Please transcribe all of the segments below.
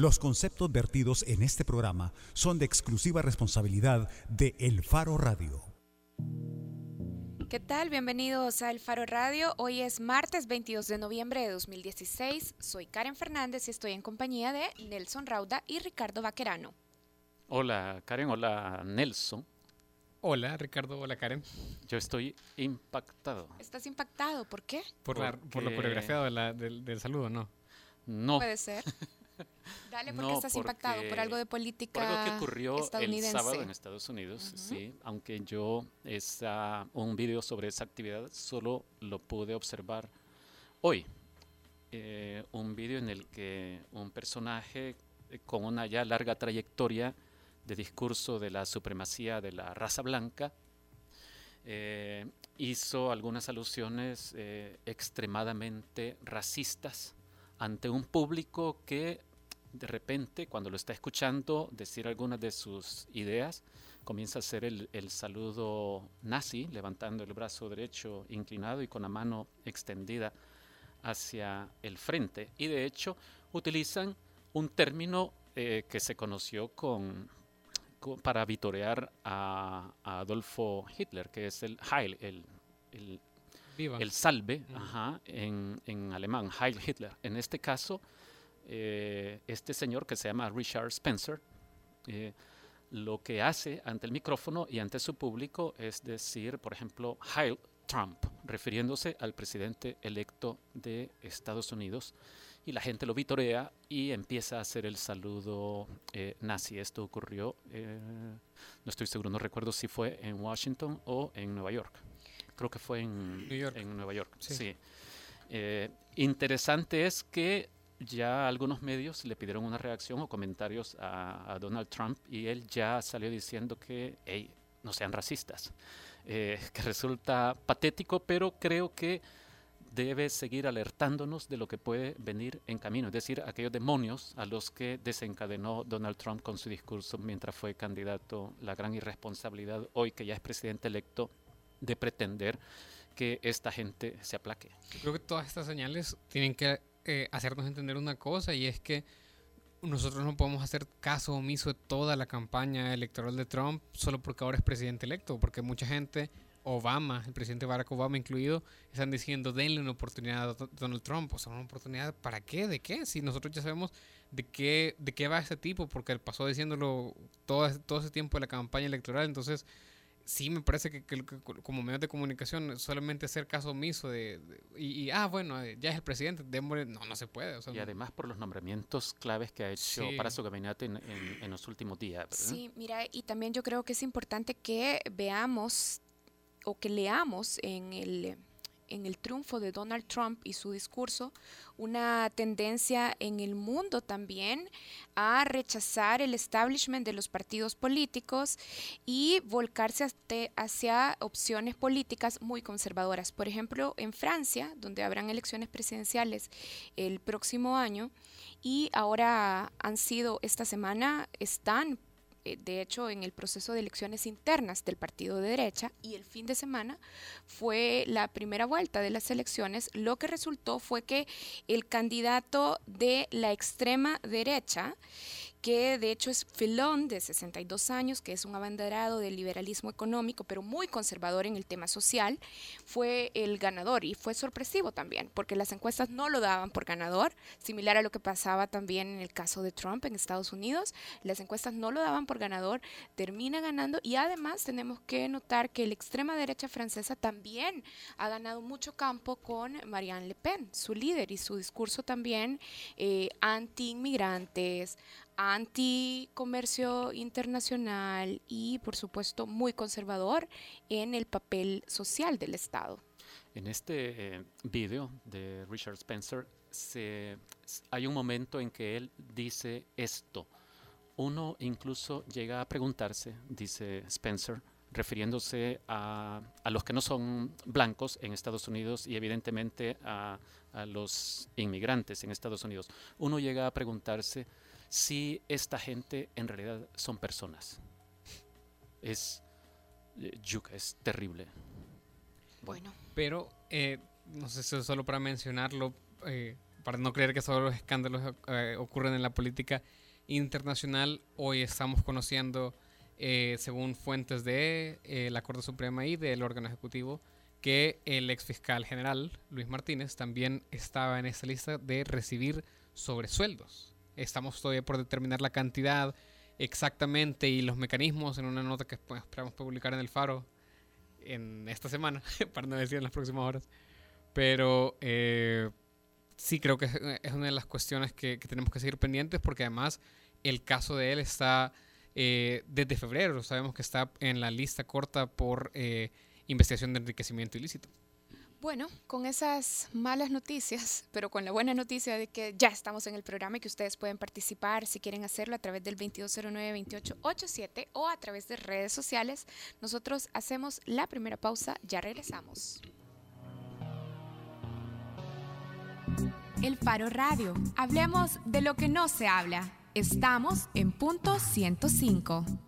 Los conceptos vertidos en este programa son de exclusiva responsabilidad de El Faro Radio. ¿Qué tal? Bienvenidos a El Faro Radio. Hoy es martes 22 de noviembre de 2016. Soy Karen Fernández y estoy en compañía de Nelson Rauda y Ricardo Vaquerano. Hola Karen, hola Nelson. Hola Ricardo, hola Karen. Yo estoy impactado. ¿Estás impactado? ¿Por qué? Por, la, por lo coreografiado de la- del, del saludo, ¿no? No, Puede ser. Dale, ¿por qué No, estás impactado? ¿Por porque- algo de por política algo que ocurrió el sábado en Estados Unidos, sí, aunque yo esa, un video sobre esa actividad solo lo pude observar hoy. Eh, un video en el que un personaje eh, con una ya larga trayectoria de discurso de la supremacía de la raza blanca eh, hizo algunas alusiones eh, extremadamente racistas ante un público que de repente, cuando lo está escuchando decir algunas de sus ideas, comienza a hacer el, el saludo nazi, levantando el brazo derecho inclinado y con la mano extendida hacia el frente. Y de hecho utilizan un término eh, que se conoció con, con- para vitorear a, a Adolfo Hitler, que es el Heil, el, el Viva. el salve ajá, en, en alemán, Heil Hitler. En este caso, eh, este señor que se llama Richard Spencer, eh, lo que hace ante el micrófono y ante su público es decir, por ejemplo, Heil Trump, refiriéndose al presidente electo de Estados Unidos. Y la gente lo vitorea y empieza a hacer el saludo eh, nazi. Esto ocurrió, eh, no estoy seguro, no recuerdo si fue en Washington o en Nueva York. Creo que fue en, New York. en Nueva York. Sí. Sí. Eh, interesante es que ya algunos medios le pidieron una reacción o comentarios a, a Donald Trump y él ya salió diciendo que, hey, no sean racistas. Eh, que resulta patético, pero creo que debe seguir alertándonos de lo que puede venir en camino, es decir, aquellos demonios a los que desencadenó Donald Trump con su discurso mientras fue candidato, la gran irresponsabilidad hoy que ya es presidente electo de pretender que esta gente se aplaque. Creo que todas estas señales tienen que eh, hacernos entender una cosa y es que nosotros no podemos hacer caso omiso de toda la campaña electoral de Trump solo porque ahora es presidente electo, porque mucha gente, Obama, el presidente Barack Obama incluido, están diciendo denle una oportunidad a Do- Donald Trump. O sea, una oportunidad para qué, de qué, si nosotros ya sabemos de qué, de qué va este tipo, porque él pasó diciéndolo todo, todo ese tiempo de la campaña electoral, entonces sí me parece que, que- que como medios de comunicación solamente hacer caso omiso de, de- y, y, ah bueno eh, ya es el presidente démosle no no se puede o sea, Y además por los nombramientos claves que ha hecho Sí. para su gabinete en, en- en los últimos días. ¿verdad? Sí, mira, y también yo creo que es importante que veamos o que leamos en el, en el triunfo de Donald Trump y su discurso una tendencia en el mundo también a rechazar el establishment de los partidos políticos y volcarse hacia opciones políticas muy conservadoras. Por ejemplo, en Francia, donde habrán elecciones presidenciales el próximo año, y ahora han sido, esta semana están de hecho en el proceso de elecciones internas del partido de derecha y el fin de semana fue la primera vuelta de las elecciones, lo que resultó fue que el candidato de la extrema derecha, que de hecho es Filón, de 62 años, que es un abanderado del liberalismo económico, pero muy conservador en el tema social, fue el ganador y fue sorpresivo también, porque las encuestas no lo daban por ganador, similar a lo que pasaba también en el caso de Trump en Estados Unidos, las encuestas no lo daban por ganador, termina ganando y además tenemos que notar que la extrema derecha francesa también ha ganado mucho campo con Marianne Le Pen, su líder y su discurso también eh, anti-inmigrantes, anti-comercio internacional y por supuesto muy conservador en el papel social del Estado. En este eh, video de Richard Spencer se, hay un momento en que él dice esto. Uno incluso llega a preguntarse, dice Spencer, refiriéndose a, a los que no son blancos en Estados Unidos y evidentemente a, a los inmigrantes en Estados Unidos. Uno llega a preguntarse si esta gente en realidad son personas. Es, eh, yuca, es terrible. Bueno, Pero, eh, no sé si es solo para mencionarlo, eh, para no creer que solo los escándalos eh, ocurren en la política internacional, hoy estamos conociendo, eh, según fuentes de eh, la Corte Suprema y del órgano ejecutivo, que el ex fiscal general, Luis Martínez, también estaba en esta lista de recibir sobresueldos. Estamos todavía por determinar la cantidad exactamente y los mecanismos en una nota que pues, esperamos publicar en el Faro en esta semana, para no decir en las próximas horas. Pero eh, sí creo que es, una de las cuestiones que, tenemos que seguir pendientes porque además el caso de él está eh, desde febrero, sabemos que está en la lista corta por eh, investigación de enriquecimiento ilícito. Bueno, con esas malas noticias, pero con la buena noticia de que ya estamos en el programa y que ustedes pueden participar si quieren hacerlo a través del 2209-2887 o a través de redes sociales, nosotros hacemos la primera pausa, ya regresamos. El Faro Radio. Hablemos de lo que no se habla. Estamos en punto 105.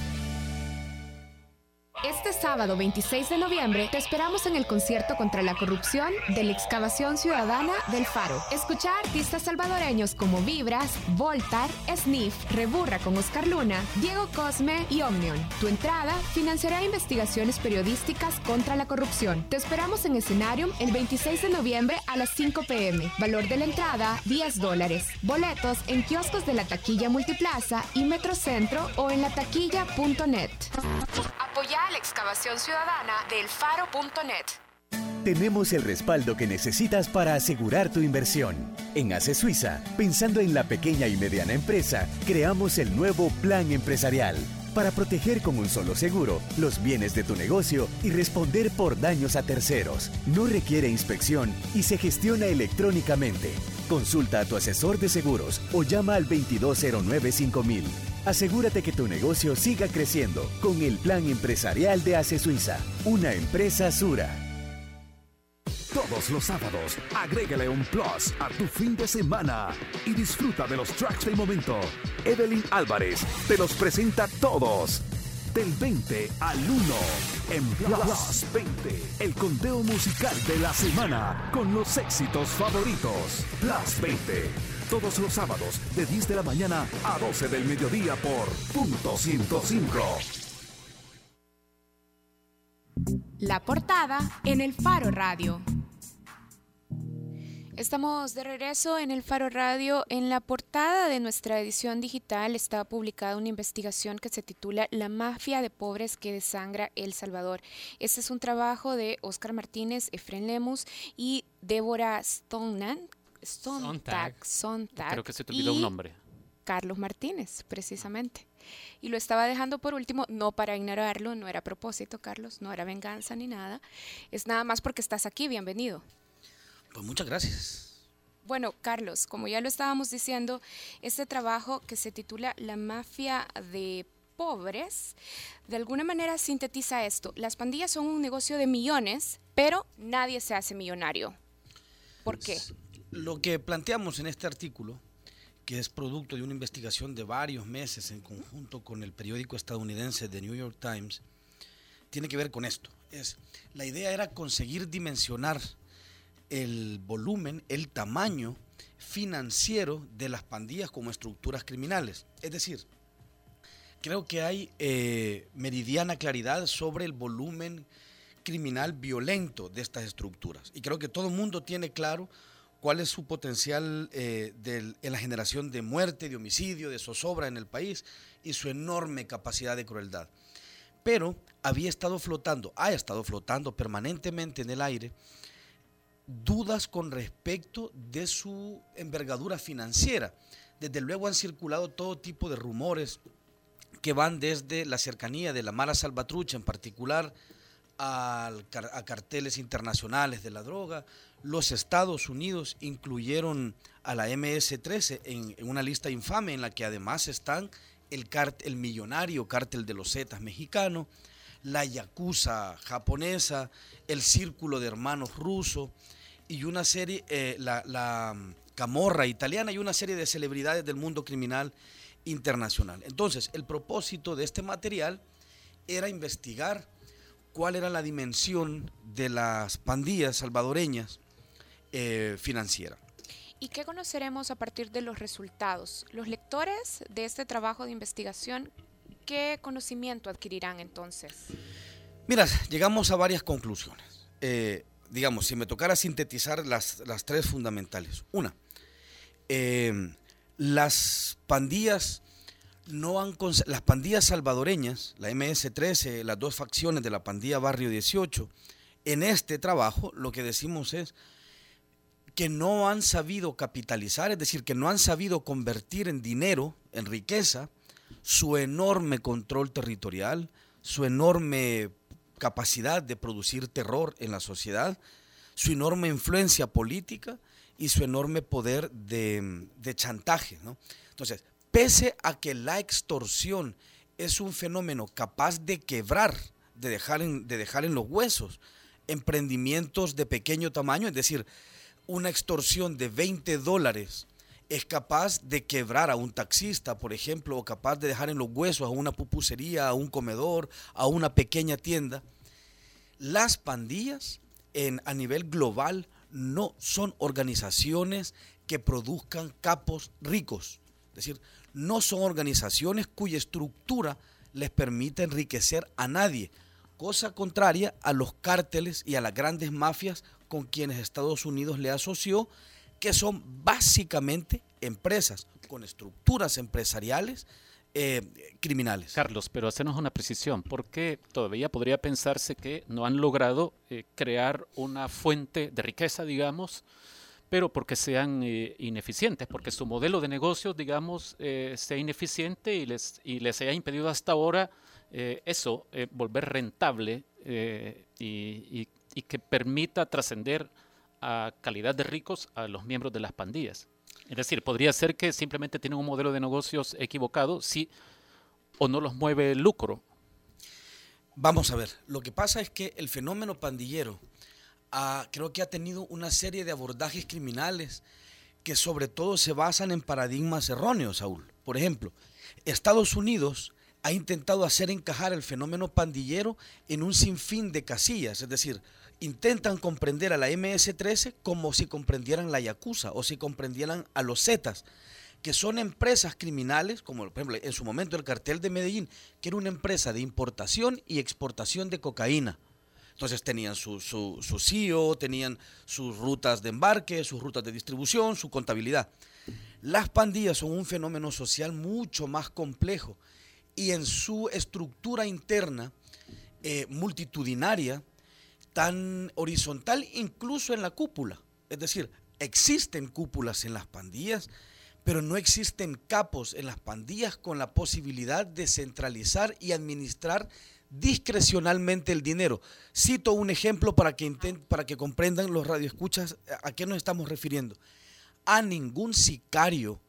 Este sábado 26 de noviembre te esperamos en el concierto contra la corrupción de la excavación ciudadana del Faro. Escucha a artistas salvadoreños como Vibras, Voltar, Sniff, Reburra con Oscar Luna, Diego Cosme y Omnion. Tu entrada financiará investigaciones periodísticas contra la corrupción. Te esperamos en Escenarium el 26 de noviembre a las 5 pm. Valor de la entrada 10 dólares. Boletos en kioscos de la taquilla Multiplaza y Metrocentro o en la taquilla.net. La excavación ciudadana del faro.net. Tenemos el respaldo que necesitas para asegurar tu inversión. En ACE Suiza, pensando en la pequeña y mediana empresa, creamos el nuevo Plan Empresarial para proteger con un solo seguro los bienes de tu negocio y responder por daños a terceros. No requiere inspección y se gestiona electrónicamente. Consulta a tu asesor de seguros o llama al 2209 5000. Asegúrate que tu negocio siga creciendo con el plan empresarial de ACE Suiza, una empresa Sura. Todos los sábados, agrégale un plus a tu fin de semana y disfruta de los tracks del momento. Evelyn Álvarez te los presenta todos. Del 20 al 1 en Plus 20, el conteo musical de la semana con los éxitos favoritos. Plus 20 todos los sábados de 10 de la mañana a 12 del mediodía por punto 105. La portada en el Faro Radio. Estamos de regreso en el Faro Radio. En la portada de nuestra edición digital está publicada una investigación que se titula La mafia de pobres que desangra El Salvador. Este es un trabajo de Oscar Martínez, Efren Lemus y Débora Stoneman, Sontag, Sontag. Creo que se te olvidó un nombre. Carlos Martínez, precisamente. Y lo estaba dejando por último, no para ignorarlo, no era a propósito, Carlos, no era venganza ni nada. Es nada más porque estás aquí, bienvenido. Pues muchas gracias. Bueno, Carlos, como ya lo estábamos diciendo, este trabajo que se titula La mafia de pobres, de alguna manera sintetiza esto. Las pandillas son un negocio de millones, pero nadie se hace millonario. ¿Por qué? Lo que planteamos en este artículo, que es producto de una investigación de varios meses en conjunto con el periódico estadounidense The New York Times, tiene que ver con esto. Es, la idea era conseguir dimensionar el volumen, el tamaño financiero de las pandillas como estructuras criminales. Es decir, creo que hay eh, meridiana claridad sobre el volumen criminal violento de estas estructuras. Y creo que todo el mundo tiene claro cuál es su potencial eh, en la generación de muerte, de homicidio, de zozobra en el país y su enorme capacidad de crueldad. Pero había estado flotando, ha estado flotando permanentemente en el aire dudas con respecto de su envergadura financiera. Desde luego han circulado todo tipo de rumores que van desde la cercanía de la Mara Salvatrucha en particular a carteles internacionales de la droga. Los Estados Unidos incluyeron a la MS-13 en, una lista infame en la que además están el, el millonario cártel de los Zetas mexicano, la Yakuza japonesa, el Círculo de Hermanos ruso y una serie, eh, la, la Camorra italiana y una serie de celebridades del mundo criminal internacional. Entonces, el propósito de este material era investigar cuál era la dimensión de las pandillas salvadoreñas eh, financieras. ¿Y qué conoceremos a partir de los resultados? Los lectores de este trabajo de investigación, ¿qué conocimiento adquirirán entonces? Mira, llegamos a varias conclusiones. Eh, digamos, si me tocara sintetizar las, tres fundamentales. Una, eh, las pandillas no han las pandillas salvadoreñas, la MS-13, las dos facciones de la pandilla Barrio 18, en este trabajo lo que decimos es que no han sabido capitalizar, es decir, que no han sabido convertir en dinero, en riqueza, su enorme control territorial, su enorme capacidad de producir terror en la sociedad, su enorme influencia política y su enorme poder de, chantaje. ¿no? Entonces, Pese a que la extorsión es un fenómeno capaz de quebrar, de dejar en, de dejar en los huesos emprendimientos de pequeño tamaño, es decir, una extorsión de 20 dólares es capaz de quebrar a un taxista, por ejemplo, o capaz de dejar en los huesos a una pupusería, a un comedor, a una pequeña tienda. Las pandillas en, a nivel global no son organizaciones que produzcan capos ricos. Es decir, no son organizaciones cuya estructura les permite enriquecer a nadie, cosa contraria a los cárteles y a las grandes mafias con quienes Estados Unidos le asoció, que son básicamente empresas con estructuras empresariales eh, criminales. Carlos, pero hacernos una precisión, porque todavía podría pensarse que no han logrado eh, crear una fuente de riqueza, digamos, pero porque sean eh, ineficientes, porque su modelo de negocios, digamos, sea ineficiente y les, y les haya impedido hasta ahora eso, volver rentable y, que permita trascender a calidad de ricos a los miembros de las pandillas. Es decir, podría ser que simplemente tienen un modelo de negocios equivocado si o no los mueve el lucro. Vamos a ver, lo que pasa es que el fenómeno pandillero creo que ha tenido una serie de abordajes criminales que sobre todo se basan en paradigmas erróneos, Saúl. Por ejemplo, Estados Unidos ha intentado hacer encajar el fenómeno pandillero en un sinfín de casillas, es decir, intentan comprender a la MS-13 como si comprendieran la Yakuza o si comprendieran a los Zetas, que son empresas criminales, como por ejemplo en su momento el cartel de Medellín, que era una empresa de importación y exportación de cocaína. Entonces tenían su, su, su CEO, tenían sus rutas de embarque, sus rutas de distribución, su contabilidad. Las pandillas son un fenómeno social mucho más complejo y en su estructura interna eh, multitudinaria, tan horizontal incluso en la cúpula. Es decir, existen cúpulas en las pandillas, pero no existen capos en las pandillas con la posibilidad de centralizar y administrar discrecionalmente el dinero. Cito un ejemplo para que, para que comprendan los radioescuchas a qué nos estamos refiriendo. A ningún sicario,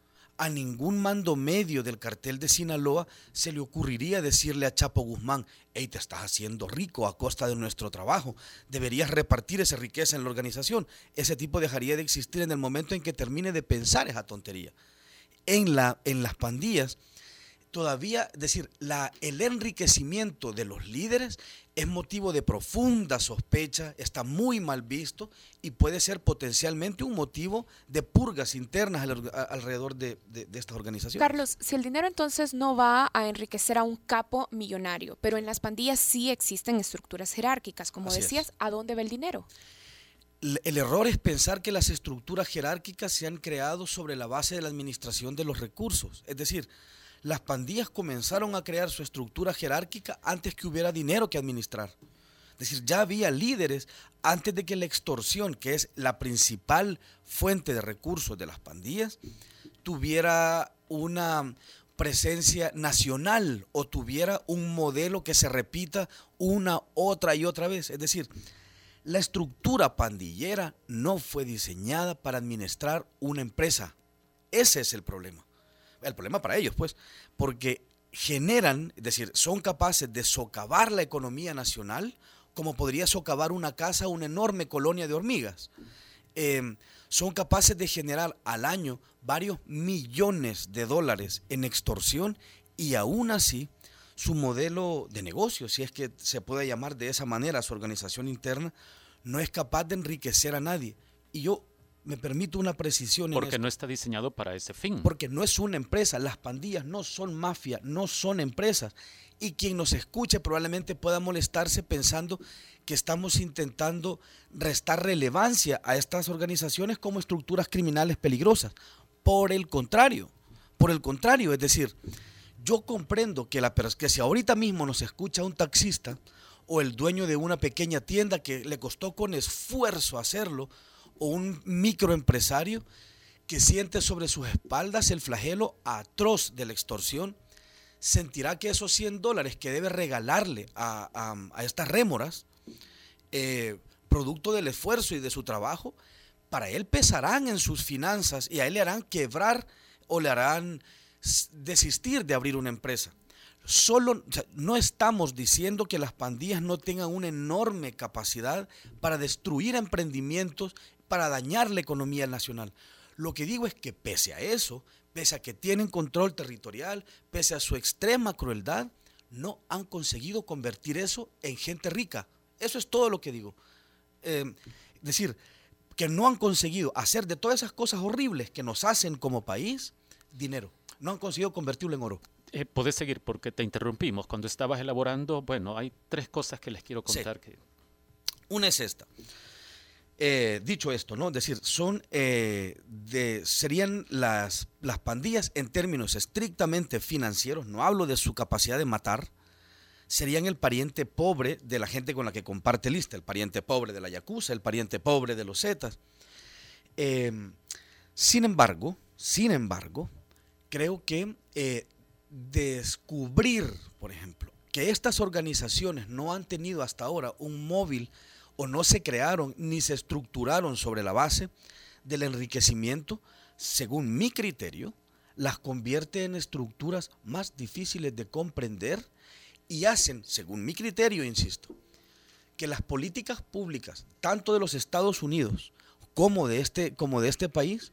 a ningún mando medio del cartel de Sinaloa se le ocurriría decirle a Chapo Guzmán, hey, te estás haciendo rico a costa de nuestro trabajo, deberías repartir esa riqueza en la organización. Ese tipo dejaría de existir en el momento en que termine de pensar esa tontería. En, la, en las pandillas, todavía, decir, la, el enriquecimiento de los líderes es motivo de profunda sospecha, está muy mal visto y puede ser potencialmente un motivo de purgas internas alrededor de, de, estas organizaciones. Carlos, si el dinero entonces no va a enriquecer a un capo millonario, pero en las pandillas sí existen estructuras jerárquicas, como decías, ¿a dónde va el dinero? El error es pensar que las estructuras jerárquicas se han creado sobre la base de la administración de los recursos. Es decir, las pandillas comenzaron a crear su estructura jerárquica antes que hubiera dinero que administrar. Es decir, ya había líderes antes de que la extorsión, que es la principal fuente de recursos de las pandillas, tuviera una, presencia nacional o tuviera un modelo que se repita una, otra y otra vez. Es decir, la estructura pandillera no fue diseñada para administrar una empresa. Ese es el problema. El problema para ellos, pues, porque generan, es decir, son capaces de socavar la economía nacional como podría socavar una casa una enorme colonia de hormigas. Em, son capaces de generar al año varios millones de dólares en extorsión y aún así su modelo de negocio, si es que se puede llamar de esa manera su organización interna, no es capaz de enriquecer a nadie. Y yo me permito una precisión. Porque no está diseñado para ese fin. Porque no es una empresa. Las pandillas no son mafia, no son empresas. Y quien nos escuche probablemente pueda molestarse pensando que estamos intentando restar relevancia a estas organizaciones como estructuras criminales peligrosas. Por el contrario, por el contrario, es decir, yo comprendo que, la, que si ahorita mismo nos escucha un taxista o el dueño de una pequeña tienda que le costó con esfuerzo hacerlo, o un microempresario que siente sobre sus espaldas el flagelo atroz de la extorsión, sentirá que esos 100 dólares que debe regalarle a, estas rémoras, eh, producto del esfuerzo y de su trabajo, para él pesarán en sus finanzas y a él le harán quebrar o le harán desistir de abrir una empresa. Solo, no estamos diciendo que las pandillas no tengan una enorme capacidad para destruir emprendimientos, para dañar la economía nacional. Lo que digo es que pese a eso, pese a que tienen control territorial, pese a su extrema crueldad, no han conseguido convertir eso en gente rica. Eso es todo lo que digo. Eh, decir, que no han conseguido hacer de todas esas cosas horribles que nos hacen como país dinero. No han conseguido convertirlo en oro. Eh, Puedes seguir porque te interrumpimos. Cuando estabas elaborando, bueno, hay tres cosas que les quiero contar. Que... Una es esta. Eh, dicho esto, ¿no? Decir, son eh, serían las, las pandillas en términos estrictamente financieros, no hablo de su capacidad de matar, serían el pariente pobre de la gente con la que comparte lista, el pariente pobre de la Yakuza, el pariente pobre de los Zetas. Em, sin embargo, sin embargo, creo que eh, descubrir, por ejemplo, que estas organizaciones no han tenido hasta ahora un móvil o no se crearon ni se estructuraron sobre la base del enriquecimiento, según mi criterio, las convierte en estructuras más difíciles de comprender y hacen, según mi criterio, insisto, que las políticas públicas, tanto de los Estados Unidos como de este, como de este país,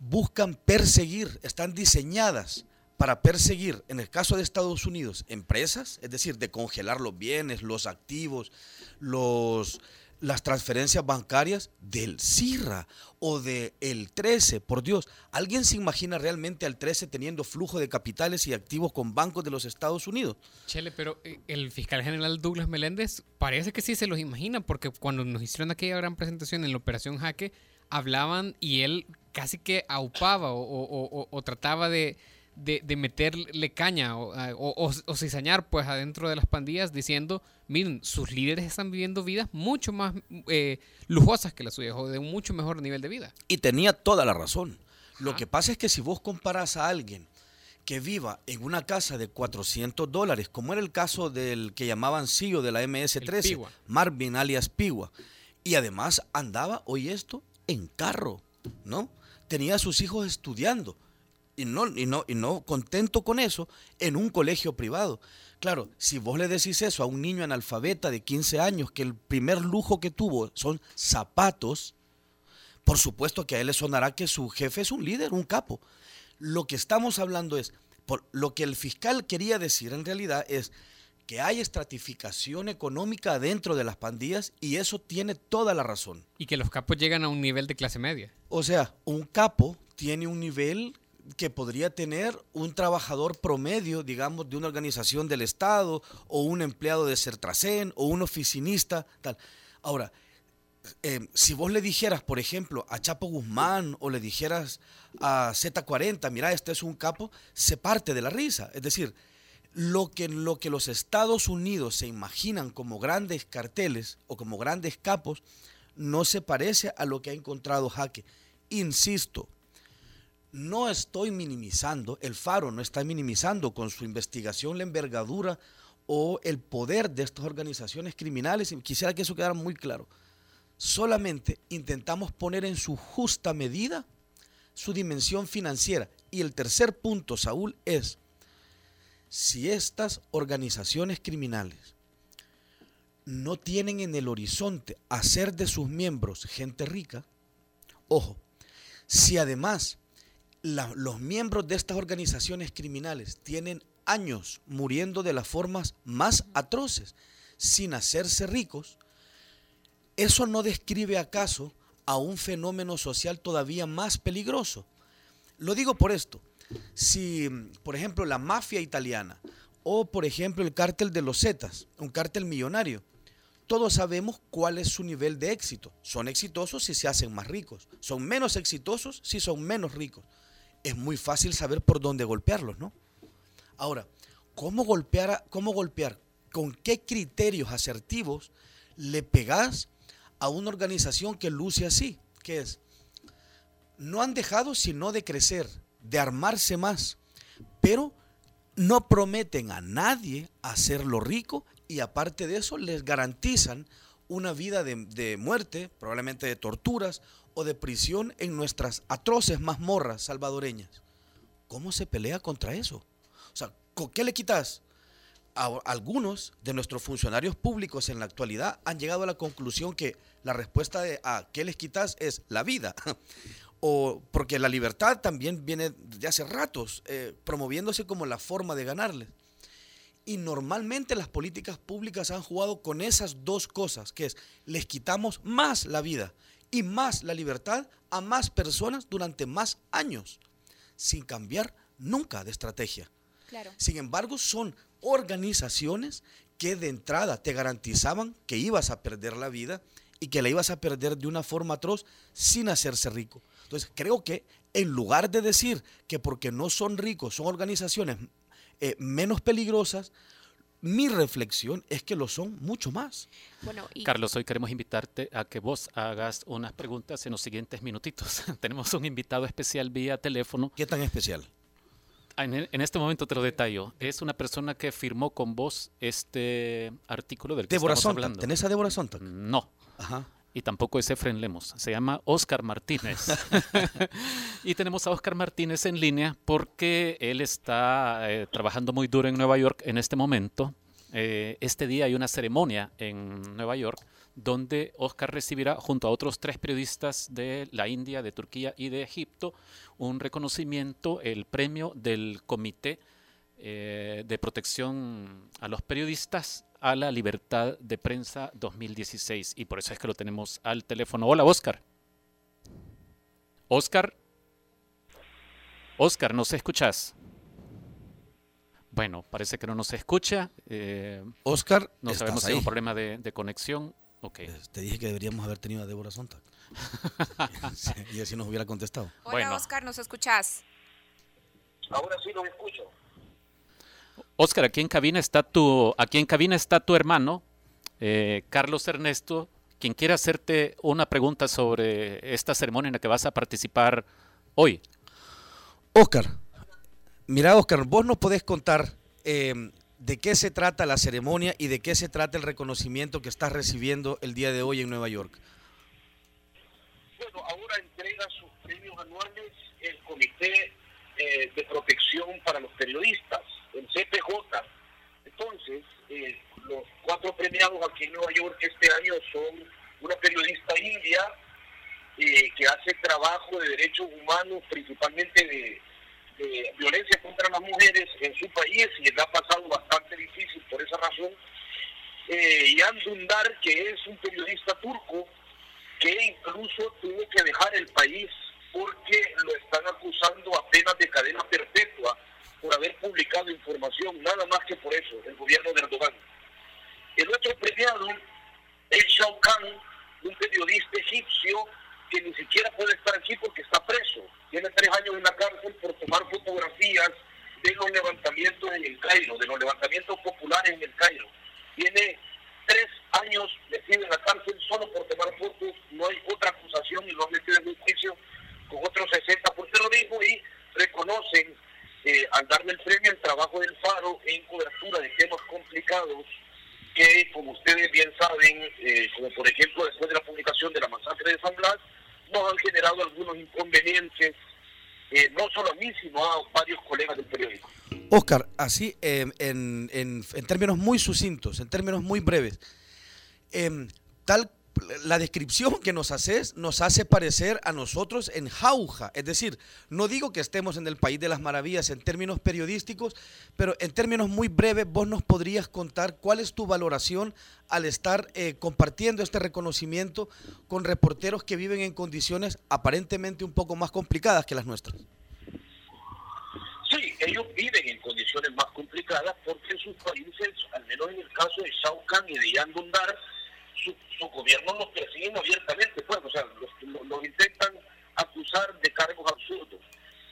buscan perseguir, están diseñadas para perseguir, en el caso de Estados Unidos, empresas, es decir, de congelar los bienes, los activos, los, las transferencias bancarias del CIRRA o del el 13, por Dios. ¿Alguien se imagina realmente al 13 teniendo flujo de capitales y activos con bancos de los Estados Unidos? Chele, pero eh, el fiscal general Douglas Meléndez parece que sí se los imagina, porque cuando nos hicieron aquella gran presentación en la Operación Jaque, hablaban y él casi que aupaba o trataba de de, meterle caña o, cizañar pues adentro de las pandillas diciendo, miren, sus líderes están viviendo vidas mucho más eh, lujosas que las suyas o de un mucho mejor nivel de vida. Y tenía toda la razón. Lo que pasa es que si vos comparas a alguien que viva en una casa de 400 dólares, como era el caso del que llamaban CEO de la MS-13, Marvin alias Piwa, y además andaba, hoy esto, en carro, ¿no? Tenía a sus hijos estudiando y no, y no, y no contento con eso, en un colegio privado. Claro, si vos le decís eso a un niño analfabeta de 15 años, que el primer lujo que tuvo son zapatos, por supuesto que a él le sonará que su jefe es un líder, un capo. Lo que estamos hablando es, por, lo que el fiscal quería decir en realidad es que hay estratificación económica dentro de las pandillas y eso tiene toda la razón. Y que los capos llegan a un nivel de clase media. O sea, un capo tiene un nivel que podría tener un trabajador promedio, digamos, de una organización del Estado, o un empleado de Sertracén, o un oficinista, tal. Ahora, em, si vos le dijeras, por ejemplo, a Chapo Guzmán o le dijeras a Z40, mira, este es un capo, se parte de la risa. Es decir, lo que, lo que los Estados Unidos se imaginan como grandes carteles o como grandes capos, no se parece a lo que ha encontrado Jaque. Insisto, no estoy minimizando, el Faro no está minimizando con su investigación la envergadura o el poder de estas organizaciones criminales, y quisiera que eso quedara muy claro. Solamente intentamos poner en su justa medida su dimensión financiera. Y el tercer punto, Saúl, es si estas organizaciones criminales no tienen en el horizonte hacer de sus miembros gente rica, ojo, si además los miembros de estas organizaciones criminales tienen años muriendo de las formas más atroces sin hacerse ricos, ¿eso no describe acaso a un fenómeno social todavía más peligroso? Lo digo por esto. Si, por ejemplo, la mafia italiana o, por ejemplo, el cártel de los Zetas, un cártel millonario, todos sabemos cuál es su nivel de éxito. Son exitosos si se hacen más ricos. Son menos exitosos si son menos ricos es muy fácil saber por dónde golpearlos, ¿no? Ahora, ¿cómo golpear, cómo golpear? ¿Con qué criterios asertivos le pegás a una organización que luce así? Que es, no han dejado sino de crecer, de armarse más, pero no prometen a nadie hacerlo rico y aparte de eso les garantizan una vida de, de muerte, probablemente de torturas o de prisión en nuestras atroces mazmorras salvadoreñas. ¿Cómo se pelea contra eso? O sea, ¿con qué le quitas? algunos de nuestros funcionarios públicos en la actualidad han llegado a la conclusión que la respuesta a qué les quitas es la vida. o porque la libertad también viene de hace ratos eh, promoviéndose como la forma de ganarles. Y normalmente las políticas públicas han jugado con esas dos cosas, que es les quitamos más la vida y más la libertad a más personas durante más años, sin cambiar nunca de estrategia. Sin embargo, son organizaciones que de entrada te garantizaban que ibas a perder la vida y que la ibas a perder de una forma atroz sin hacerse rico. Entonces, creo que en lugar de decir que porque no son ricos son organizaciones eh, menos peligrosas, mi reflexión es que lo son mucho más. Carlos, hoy queremos invitarte a que vos hagas unas preguntas en los siguientes minutitos. Tenemos un invitado especial vía teléfono. ¿Qué tan especial? Ah, en, este momento te lo detallo. Es una persona que firmó con vos este artículo del que estamos hablando. ¿Tenés a Débora Sontag? No. Ajá y tampoco es Efren Lemos, se llama Oscar Martínez. y tenemos a Oscar Martínez en línea porque él está eh, trabajando muy duro en Nueva York en este momento. Eh, este día hay una ceremonia en Nueva York donde Oscar recibirá junto a otros tres periodistas de la India, de Turquía y de Egipto un reconocimiento, el premio del Comité eh, de Protección a los Periodistas a la libertad de prensa 2016 y por eso es que lo tenemos al teléfono. Hola, Oscar. Oscar. Oscar, ¿nos escuchas? Bueno, parece que no nos escucha. Eh, Oscar, no sabemos si hay un problema de, conexión. Okay. Eh, te dije que deberíamos haber tenido a Débora Sontag. y así nos hubiera contestado. Hola, Oscar, ¿nos escuchas? Ahora sí lo escucho. Oscar, aquí en cabina está tu, aquí en cabina está tu hermano, eh, Carlos Ernesto, quien quiere hacerte una pregunta sobre esta ceremonia en la que vas a participar hoy. Oscar, mira Oscar, vos nos podés contar eh, de qué se trata la ceremonia y de qué se trata el reconocimiento que estás recibiendo el día de hoy en Nueva York. Bueno, ahora entrega sus premios anuales el Comité eh, de Protección para los Periodistas el CPJ. Entonces, eh, los cuatro premiados aquí en Nueva York este año son una periodista india eh, que hace trabajo de derechos humanos, principalmente de, violencia contra las mujeres en su país y le ha pasado bastante difícil por esa razón. Eh, Yan Dundar, que es un periodista turco que incluso tuvo que dejar el país porque lo están acusando apenas de cadena perpetua por haber publicado información, nada más que por eso, el gobierno de Erdogan. El otro premiado es Shao Kahn, un periodista egipcio que ni siquiera puede estar aquí porque está preso. Tiene tres años en la cárcel por tomar fotografías de los levantamientos en el Cairo, de los levantamientos populares en el Cairo. Tiene tres años metido en la cárcel solo por tomar fotos, no hay otra acusación y lo han metido en un juicio con otros 60 por terrorismo y reconocen eh, al darle el premio el trabajo del Faro en cobertura de temas complicados que, como ustedes bien saben, eh, como por ejemplo después de la publicación de la masacre de San Blas, nos han generado algunos inconvenientes, eh, no solo a mí, sino a varios colegas del periódico. Oscar, así en, en, en, términos muy sucintos, en términos muy breves, em, tal la descripción que nos haces nos hace parecer a nosotros en jauja. Es decir, no digo que estemos en el país de las maravillas en términos periodísticos, pero en términos muy breves vos nos podrías contar cuál es tu valoración al estar eh, compartiendo este reconocimiento con reporteros que viven en condiciones aparentemente un poco más complicadas que las nuestras. Sí, ellos viven en condiciones más complicadas porque sus países, al menos en el caso de Shao Kahn y de Yandundar, su, su gobierno los persiguen abiertamente, pues, o sea, los, intentan acusar de cargos absurdos.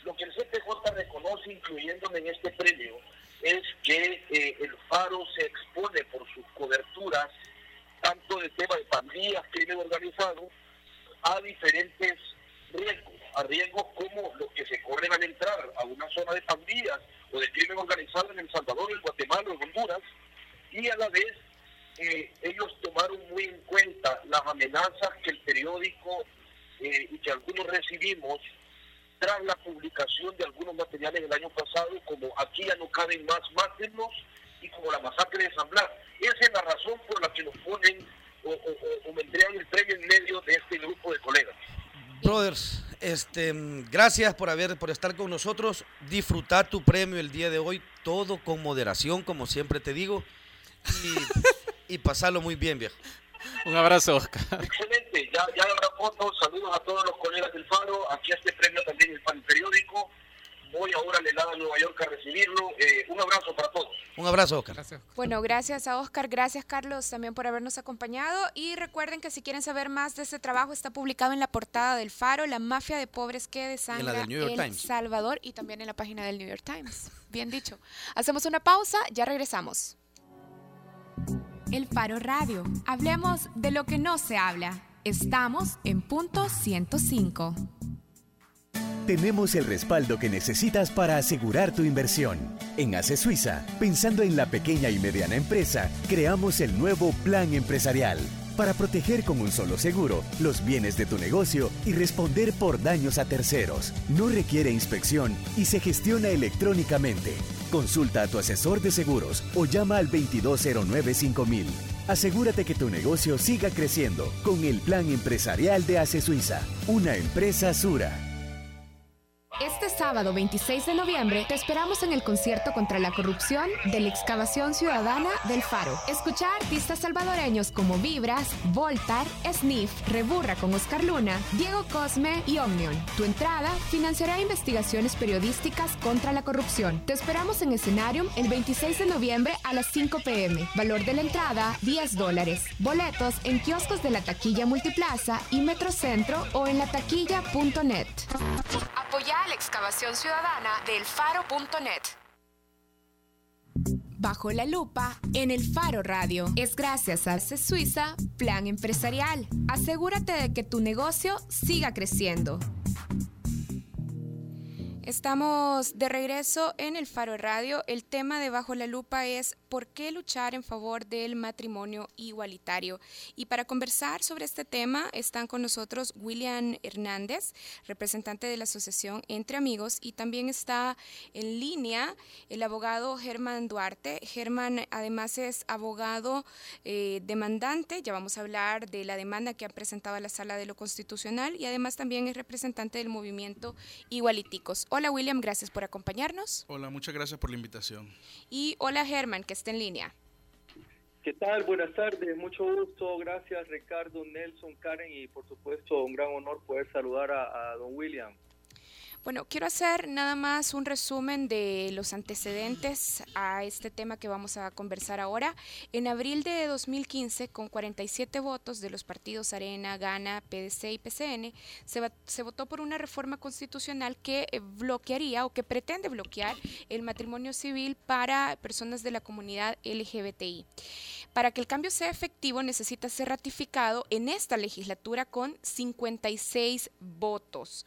Lo que el CPJ reconoce, incluyéndome en este premio, es que eh, el Faro se expone por sus coberturas, tanto del tema de pandillas, crimen organizado, a diferentes riesgos, a riesgos como los que se corren al entrar a una zona de pandillas o de crimen organizado en El Salvador, en Guatemala, en Honduras, y a la vez ellos tomaron muy en cuenta las amenazas que el periódico eh, y que algunos recibimos tras la publicación de algunos materiales del año pasado, como aquí ya no caben más, mátenos, y como la masacre de San Blas. Esa es la razón por la que nos ponen o, o, me entregan el premio en medio de este grupo de colegas. Brothers, este, gracias por haber, por estar con nosotros. Disfrutar tu premio el día de hoy, todo con moderación, como siempre te digo. Y pasarlo muy bien, viejo. Un abrazo, Oscar. Excelente, ya, ya habrá fotos, saludos a todos los colegas del Faro, aquí este premio también el el periódico. Voy ahora al helado a Nueva York a recibirlo. Eh, un abrazo para todos. Un abrazo, Oscar. Bueno, gracias a Oscar, gracias Carlos también por habernos acompañado y recuerden que si quieren saber más de este trabajo está publicado en la portada del Faro, La mafia de pobres que desangra en El Salvador y también en la página del New York Times. Bien dicho. Hacemos una pausa, ya regresamos. El Faro Radio. Hablemos de lo que no se habla. Estamos en punto 105. Tenemos el respaldo que necesitas para asegurar tu inversión. En ACE Suiza, pensando en la pequeña y mediana empresa, creamos el nuevo Plan Empresarial para proteger con un solo seguro los bienes de tu negocio y responder por daños a terceros. No requiere inspección y se gestiona electrónicamente Consulta a tu asesor de seguros o llama al 2209 5000. Asegúrate que tu negocio siga creciendo con el plan empresarial de ACE Suiza, una empresa Sura. Este sábado 26 de noviembre te esperamos en el concierto contra la corrupción de la excavación ciudadana del Faro. Escucha a artistas salvadoreños como Vibras, Voltar, Sniff, Reburra con Oscar Luna, Diego Cosme y Omnion. Tu entrada financiará investigaciones periodísticas contra la corrupción. Te esperamos en escenario el 26 de noviembre a las 5 pm. Valor de la entrada 10 dólares. Boletos en kioscos de la taquilla Multiplaza y Metrocentro o en la taquilla.net. La excavación ciudadana del faro.net. Bajo la lupa en el Faro Radio. Es gracias a C Suiza Plan Empresarial. Asegúrate de que tu negocio siga creciendo. Estamos de regreso en el Faro Radio. El tema de Bajo la Lupa es ¿por qué luchar en favor del matrimonio igualitario? Y para conversar sobre este tema están con nosotros William Hernández, representante de la Asociación Entre Amigos, y también está en línea el abogado Germán Duarte. Germán además es abogado eh, demandante, ya vamos a hablar de la demanda que ha presentado la Sala de lo Constitucional y además también es representante del movimiento Igualiticos. Hola William, gracias por acompañarnos. Hola, muchas gracias por la invitación. Y hola Germán, que está en línea. ¿Qué tal? Buenas tardes, mucho gusto. Gracias Ricardo, Nelson, Karen y por supuesto un gran honor poder saludar a, a don William. Bueno, quiero hacer nada más un resumen de los antecedentes a este tema que vamos a conversar ahora. En abril de 2015, con 47 votos de los partidos Arena, Gana, PDC y PCN, se, se votó por una reforma constitucional que eh, bloquearía o que pretende bloquear el matrimonio civil para personas de la comunidad LGBTI. Para que el cambio sea efectivo necesita ser ratificado en esta legislatura con 56 votos.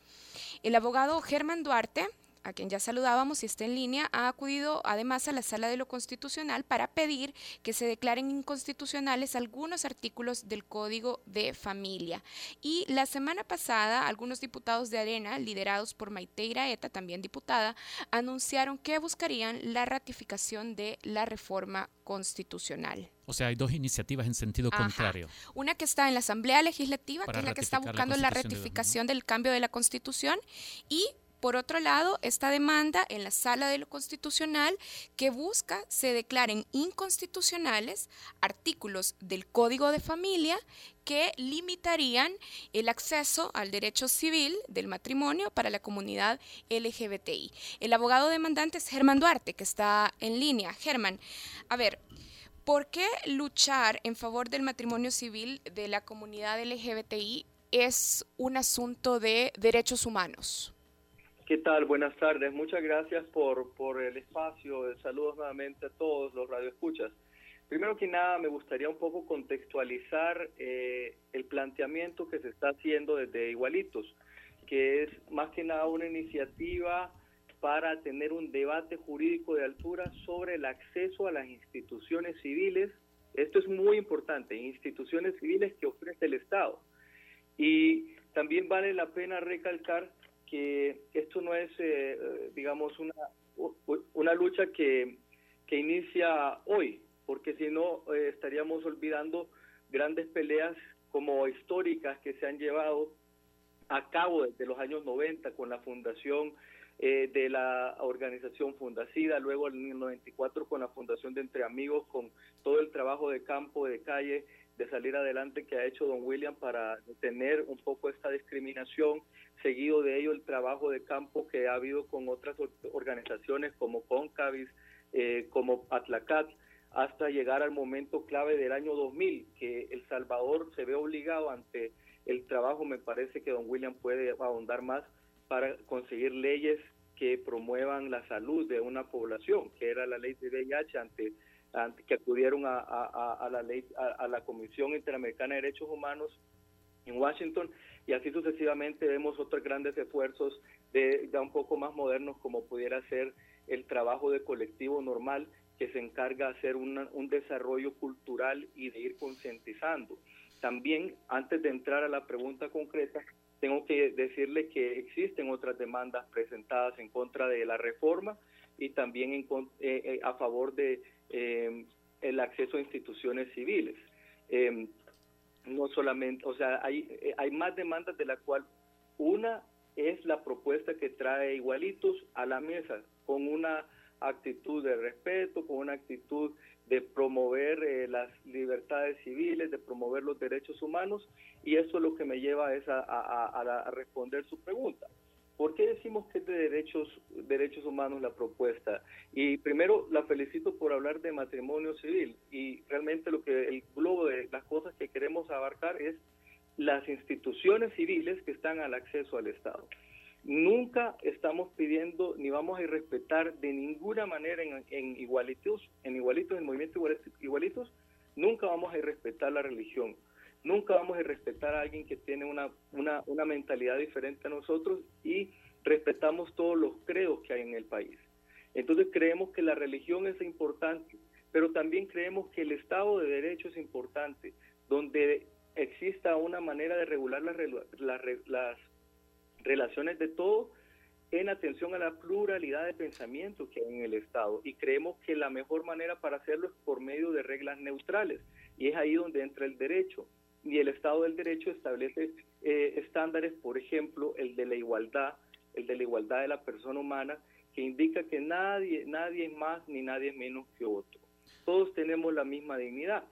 El abogado Germán Duarte a quien ya saludábamos y está en línea, ha acudido además a la sala de lo constitucional para pedir que se declaren inconstitucionales algunos artículos del Código de Familia. Y la semana pasada, algunos diputados de Arena, liderados por Maiteira Eta, también diputada, anunciaron que buscarían la ratificación de la reforma constitucional. O sea, hay dos iniciativas en sentido contrario. Una que está en la Asamblea Legislativa, que es la que está buscando la, la ratificación del cambio de la Constitución, y por otro lado, esta demanda en la sala de lo constitucional que busca se declaren inconstitucionales artículos del Código de Familia que limitarían el acceso al derecho civil del matrimonio para la comunidad LGBTI. El abogado demandante es Germán Duarte, que está en línea. Germán, a ver, ¿por qué luchar en favor del matrimonio civil de la comunidad LGBTI es un asunto de derechos humanos? ¿Qué tal? Buenas tardes. Muchas gracias por, por el espacio. Saludos nuevamente a todos los radioescuchas. Primero que nada, me gustaría un poco contextualizar eh, el planteamiento que se está haciendo desde Igualitos, que es más que nada una iniciativa para tener un debate jurídico de altura sobre el acceso a las instituciones civiles. Esto es muy importante, instituciones civiles que ofrece el Estado. Y también vale la pena recalcar que esto no es, eh, digamos, una, una lucha que, que inicia hoy, porque si no eh, estaríamos olvidando grandes peleas como históricas que se han llevado a cabo desde los años 90 con la fundación eh, de la organización Fundacida, luego en el 94 con la fundación de Entre Amigos, con todo el trabajo de campo, de calle, de salir adelante que ha hecho don William para detener un poco esta discriminación, seguido de ello el trabajo de campo que ha habido con otras organizaciones como Concavis, eh, como Atlacat, hasta llegar al momento clave del año 2000, que El Salvador se ve obligado ante el trabajo, me parece que don William puede ahondar más, para conseguir leyes que promuevan la salud de una población, que era la ley de VIH ante que acudieron a, la ley, a, la Comisión Interamericana de Derechos Humanos en Washington y así sucesivamente vemos otros grandes esfuerzos de ya un poco más modernos como pudiera ser el trabajo de colectivo normal que se encarga de hacer un desarrollo cultural y de ir concientizando. También, antes de entrar a la pregunta concreta, tengo que decirle que existen otras demandas presentadas en contra de la reforma y también en, eh, eh, a favor de eh, el acceso a instituciones civiles. Eh, no solamente, o sea, hay, eh, hay más demandas de la cual una es la propuesta que trae igualitos a la mesa, con una actitud de respeto, con una actitud de promover las libertades civiles, de promover los derechos humanos, y eso es lo que me lleva a, a responder su pregunta. ¿Por qué decimos que es de derechos, derechos humanos la propuesta? Y primero la felicito por hablar de matrimonio civil y realmente lo que el globo de las cosas que queremos abarcar es las instituciones civiles que están al acceso al Estado. Nunca estamos pidiendo ni vamos a respetar de ninguna manera en, en igualitos, en igualitos, en movimiento igualitos, nunca vamos a respetar la religión Nunca vamos a respetar a alguien que tiene una, una, una mentalidad diferente a nosotros y respetamos todos los credos que hay en el país. Entonces creemos que la religión es importante, pero también creemos que el Estado de Derecho es importante, donde exista una manera de regular las, las, las relaciones de todos en atención a la pluralidad de pensamiento que hay en el Estado. Y creemos que la mejor manera para hacerlo es por medio de reglas neutrales. Y es ahí donde entra el derecho y el Estado del Derecho establece eh, estándares, por ejemplo, el de la igualdad, el de la igualdad de la persona humana, que indica que nadie, nadie es más ni nadie es menos que otro. Todos tenemos la misma dignidad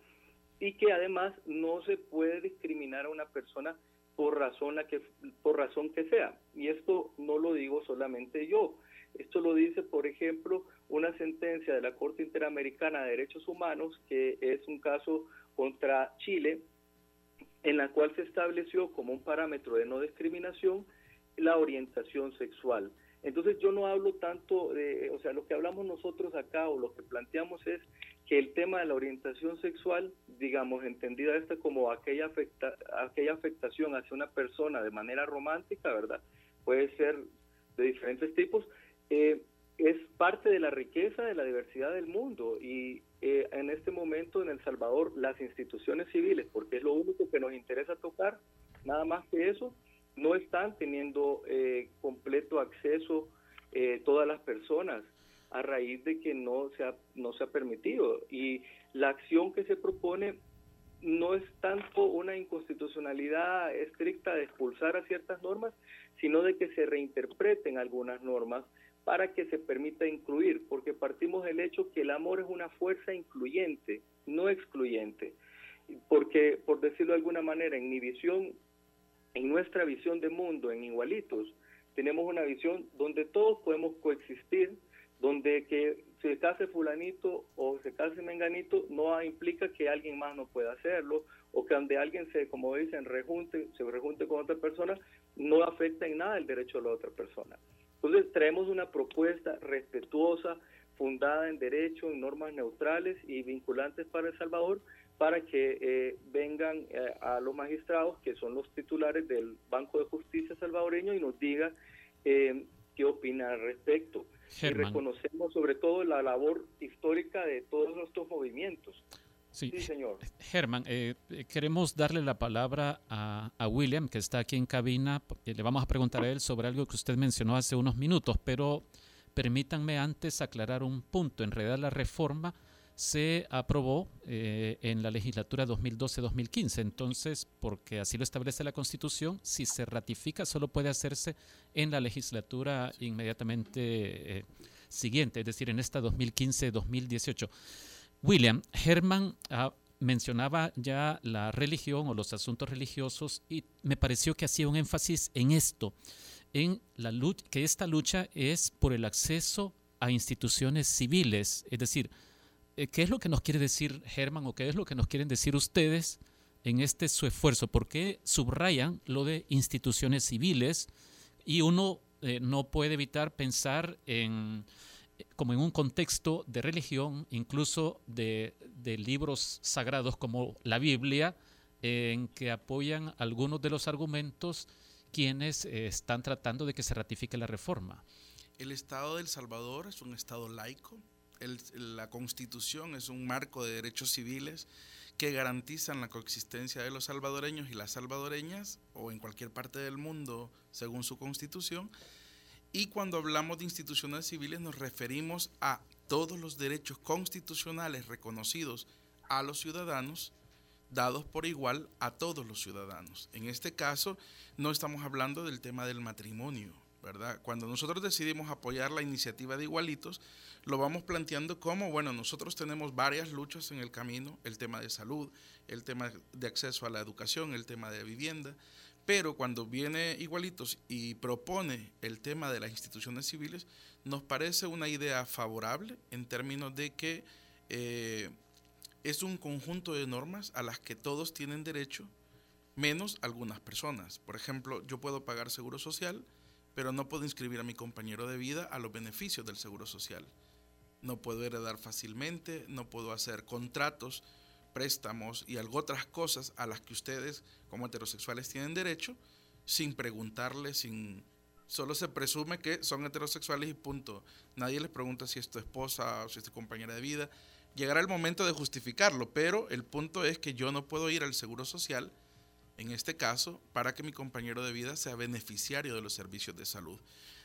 y que además no se puede discriminar a una persona por razón, la que, por razón que sea. Y esto no lo digo solamente yo. Esto lo dice, por ejemplo, una sentencia de la Corte Interamericana de Derechos Humanos, que es un caso contra Chile, en la cual se estableció como un parámetro de no discriminación la orientación sexual. Entonces yo no hablo tanto de, o sea, lo que hablamos nosotros acá o lo que planteamos es que el tema de la orientación sexual, digamos, entendida esta como aquella, afecta, aquella afectación hacia una persona de manera romántica, ¿verdad? puede ser de diferentes tipos, eh, es parte de la riqueza de la diversidad del mundo y eh, en este momento en El Salvador las instituciones civiles, porque es lo único que nos interesa tocar, nada más que eso, no están teniendo eh, completo acceso todas las personas a raíz de que no se, ha, no se ha permitido. Y la acción que se propone no es tanto una inconstitucionalidad estricta de expulsar a ciertas normas, sino de que se reinterpreten algunas normas para que se permita incluir, porque partimos del hecho que el amor es una fuerza incluyente, no excluyente. Porque, por decirlo de alguna manera, en mi visión, en nuestra visión de mundo, en Igualitos, tenemos una visión donde todos podemos coexistir, donde que se case fulanito o se case menganito no implica que alguien más no pueda hacerlo o que donde alguien se, como dicen, rejunte, se rejunte con otra persona, no afecta en nada el derecho de la otra persona. Entonces traemos una propuesta respetuosa, fundada en derecho, en normas neutrales y vinculantes para El Salvador, para que eh, vengan eh, a los magistrados, que son los titulares del Banco de Justicia salvadoreño, y nos digan eh, qué opinan al respecto. Y reconocemos sobre todo la labor histórica de todos nuestros movimientos. Sí, señor. Germán, eh, eh, queremos darle la palabra a, a, William, que está aquí en cabina. Le vamos a preguntar a él sobre algo que usted mencionó hace unos minutos, pero permítanme antes aclarar un punto. En realidad la reforma se aprobó eh, en la legislatura 2012-2015. Entonces, porque así lo establece la Constitución, si se ratifica solo puede hacerse en la legislatura inmediatamente eh, siguiente, es decir, en esta 2015-2018. William, Herman ah, mencionaba ya la religión o los asuntos religiosos y me pareció que hacía un énfasis en esto, en la lucha, que esta lucha es por el acceso a instituciones civiles, es decir, eh, ¿qué es lo que nos quiere decir Germán o qué es lo que nos quieren decir ustedes en este su esfuerzo? ¿Por qué subrayan lo de instituciones civiles y uno eh, no puede evitar pensar en como en un contexto de religión, incluso de, libros sagrados como la Biblia, en que apoyan algunos de los argumentos quienes eh, están tratando de que se ratifique la reforma. El Estado del Salvador es un Estado laico, la constitución es un marco de derechos civiles que garantizan la coexistencia de los salvadoreños y las salvadoreñas o en cualquier parte del mundo según su constitución. Y cuando hablamos de instituciones civiles nos referimos a todos los derechos constitucionales reconocidos a los ciudadanos, dados por igual a todos los ciudadanos. En este caso, no estamos hablando del tema del matrimonio, ¿verdad? Cuando nosotros decidimos apoyar la iniciativa de Igualitos, lo vamos planteando como, bueno, nosotros tenemos varias luchas en el camino, el tema de salud, el tema de acceso a la educación, el tema de vivienda, pero cuando viene Igualitos y propone el tema de las instituciones civiles, nos parece una idea favorable en términos de que eh, es un conjunto de normas a las que todos tienen derecho, menos algunas personas. Por ejemplo, yo puedo pagar seguro social, pero no puedo inscribir a mi compañero de vida a los beneficios del seguro social no puedo heredar fácilmente, no puedo hacer contratos, préstamos y algo otras cosas a las que ustedes como heterosexuales tienen derecho sin preguntarles, sin solo se presume que son heterosexuales y punto. Nadie les pregunta si es tu esposa o si es tu compañera de vida. Llegará el momento de justificarlo, pero el punto es que yo no puedo ir al Seguro Social, en este caso, para que mi compañero de vida sea beneficiario de los servicios de salud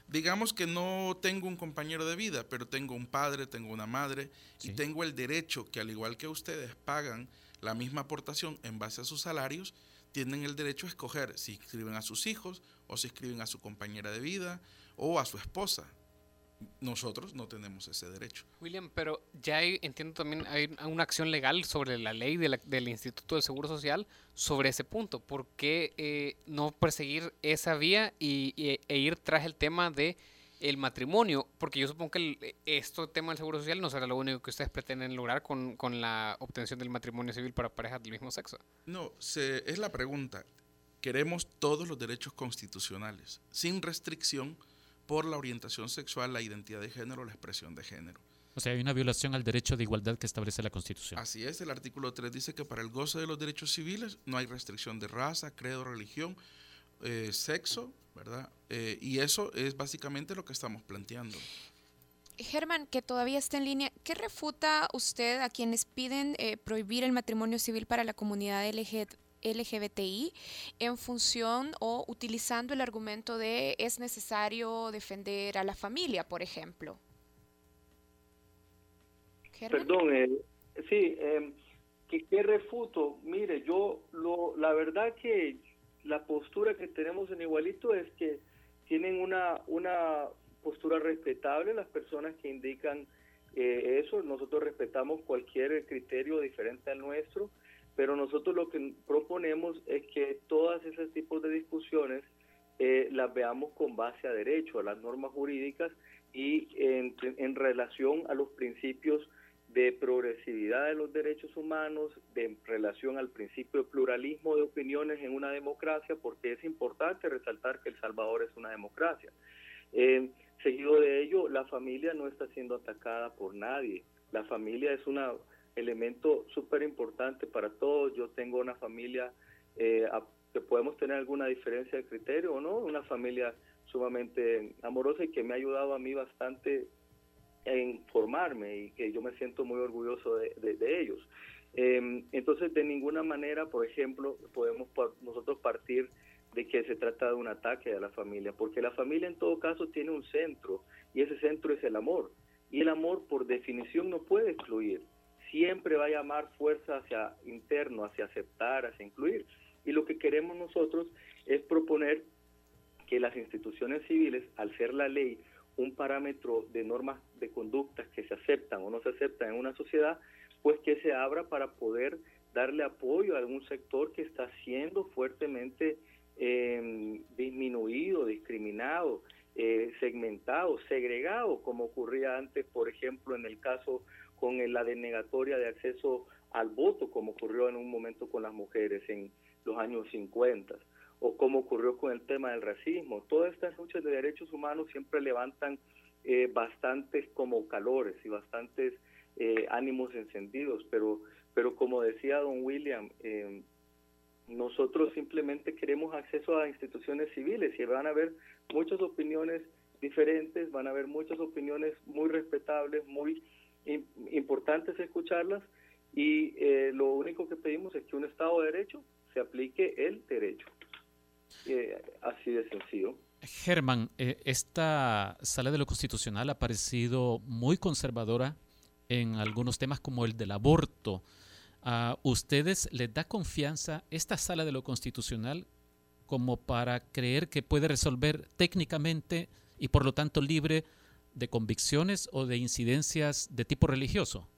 digamos que no tengo un compañero de vida, pero tengo un padre, tengo una madre y tengo el derecho que al igual que ustedes pagan la misma aportación en base a sus salarios, tienen el derecho a escoger si inscriben a sus hijos o si inscriben a su compañera de vida o a su esposa. Nosotros no tenemos ese derecho. William, pero ya hay, entiendo también hay una acción legal sobre la ley del Instituto del Seguro Social sobre ese punto. ¿Por qué eh, no perseguir esa vía y, e ir tras el tema de el matrimonio? Porque yo supongo que el, este tema del Seguro Social no será lo único que ustedes pretenden lograr con, con la obtención del matrimonio civil para parejas del mismo sexo. No, se, es la pregunta. Queremos todos los derechos constitucionales, sin restricción por la orientación sexual, la identidad de género, la expresión de género. O sea, hay una violación al derecho de igualdad que establece la Constitución. Así es, el artículo 3 dice que para el goce de los derechos civiles no hay restricción de raza, credo, religión, eh, sexo, ¿verdad? Eh, y eso es básicamente lo que estamos planteando. Germán, que todavía está en línea, ¿qué refuta usted a quienes piden eh, prohibir el matrimonio civil para la comunidad LGBTI en función o utilizando el argumento de es necesario defender a la familia, por ejemplo? Perdón, eh, sí, eh, ¿qué, refuto? Mire, yo, lo, la verdad que la postura que tenemos en Igualito es que tienen una, una postura respetable las personas que indican eh, eso. Nosotros respetamos cualquier criterio diferente al nuestro, pero nosotros lo que proponemos es que todas esos tipos de discusiones eh, las veamos con base a derecho, a las normas jurídicas y en, en relación a los principios de progresividad de los derechos humanos, de relación al principio de pluralismo de opiniones en una democracia, porque es importante resaltar que El Salvador es una democracia. Eh, seguido de ello, la familia no está siendo atacada por nadie. La familia es un elemento súper importante para todos. Yo tengo una familia eh, que podemos tener alguna diferencia de criterio o no, una familia sumamente amorosa y que me ha ayudado a mí bastante en formarme y que yo me siento muy orgulloso de, ellos. Em, entonces, de ninguna manera, por ejemplo, podemos nosotros partir de que se trata de un ataque a la familia, porque la familia en todo caso tiene un centro y ese centro es el amor. Y el amor por definición no puede excluir, siempre va a llamar fuerza hacia interno, hacia aceptar, hacia incluir. Y lo que queremos nosotros es proponer que las instituciones civiles, al ser la ley un parámetro de normas de conductas que se aceptan o no se aceptan en una sociedad, pues que se abra para poder darle apoyo a algún sector que está siendo fuertemente em, disminuido, discriminado, eh, segmentado, segregado, como ocurría antes, por ejemplo, en el caso con la denegatoria de acceso al voto, como ocurrió en un momento con las mujeres en los años 50 o como ocurrió con el tema del racismo. Todas estas luchas de derechos humanos siempre levantan eh, bastantes como calores y bastantes eh, ánimos encendidos, pero, pero como decía don William, eh, nosotros simplemente queremos acceso a instituciones civiles y van a haber muchas opiniones diferentes, van a haber muchas opiniones muy respetables, muy importantes escucharlas y lo único que pedimos es que un Estado de Derecho se aplique el derecho así de sencillo. Germán, eh, esta sala de lo constitucional ha parecido muy conservadora en algunos temas como el del aborto. ¿A ustedes les da confianza esta sala de lo constitucional como para creer que puede resolver técnicamente y por lo tanto libre de convicciones o de incidencias de tipo religioso?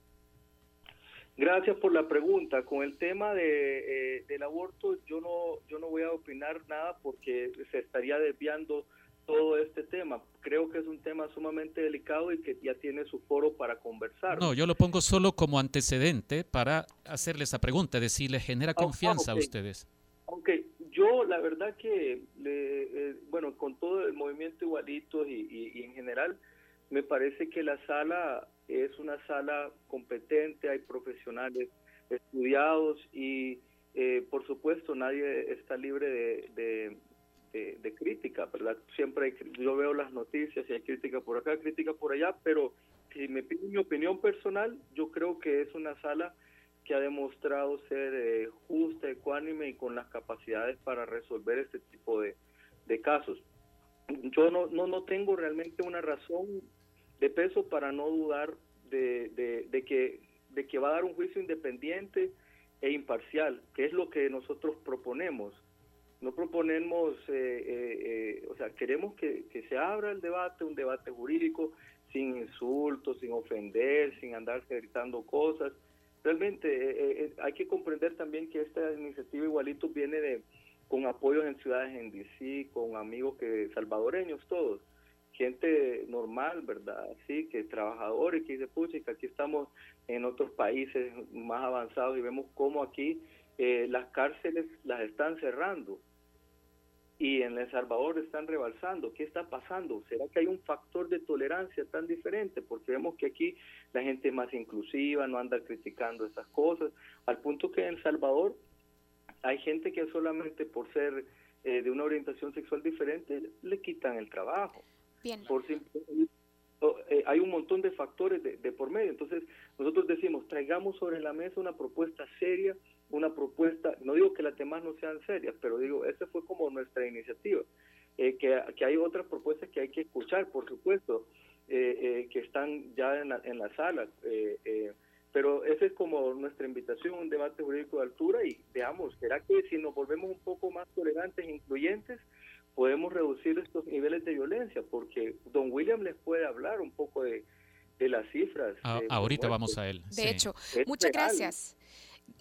Gracias por la pregunta. Con el tema de, eh, del aborto, yo no, yo no voy a opinar nada porque se estaría desviando todo este tema. Creo que es un tema sumamente delicado y que ya tiene su foro para conversar. No, yo lo pongo solo como antecedente para hacerle esa pregunta, de si le genera ah, confianza a ustedes. Aunque yo la verdad que, eh, bueno, con todo el movimiento igualito y, y en general, me parece que la sala es una sala competente, hay profesionales estudiados y eh, por supuesto nadie está libre de, de, crítica, ¿verdad? Siempre yo veo las noticias y hay crítica por acá, crítica por allá, pero si me piden mi opinión personal, yo creo que es una sala que ha demostrado ser eh, justa, ecuánime y con las capacidades para resolver este tipo de, de casos. Yo no, no, no tengo realmente una razón de peso para no dudar de, de, que, de que va a dar un juicio independiente e imparcial, que es lo que nosotros proponemos. No proponemos, eh, eh, eh, o sea, queremos que, que, se abra el debate, un debate jurídico, sin insultos, sin ofender, sin andar gritando cosas. Realmente hay que comprender también que esta iniciativa igualito viene de con apoyos en ciudades en DC, con amigos que salvadoreños todos gente normal, ¿verdad? Sí, que trabajadores, que dice, pucha, que aquí estamos en otros países más avanzados y vemos cómo aquí eh, las cárceles las están cerrando y en El Salvador están rebalsando. ¿Qué está pasando? ¿Será que hay un factor de tolerancia tan diferente? Porque vemos que aquí la gente es más inclusiva, no anda criticando esas cosas, al punto que en El Salvador hay gente que solamente por ser eh, de una orientación sexual diferente, le quitan el trabajo. Bien. Por eh, hay un montón de factores de, por medio. Entonces, nosotros decimos, traigamos sobre la mesa una propuesta seria, una propuesta, no digo que las demás no sean serias, pero digo, esa fue como nuestra iniciativa. Eh, que, que, hay otras propuestas que hay que escuchar, por supuesto, que están ya en la, en la sala. Pero esa es como nuestra invitación, un debate jurídico de altura y veamos, ¿será que si nos volvemos un poco más tolerantes e incluyentes, podemos reducir estos niveles de violencia, porque don William les puede hablar un poco de, las cifras. ahorita vamos a él. De hecho, muchas gracias.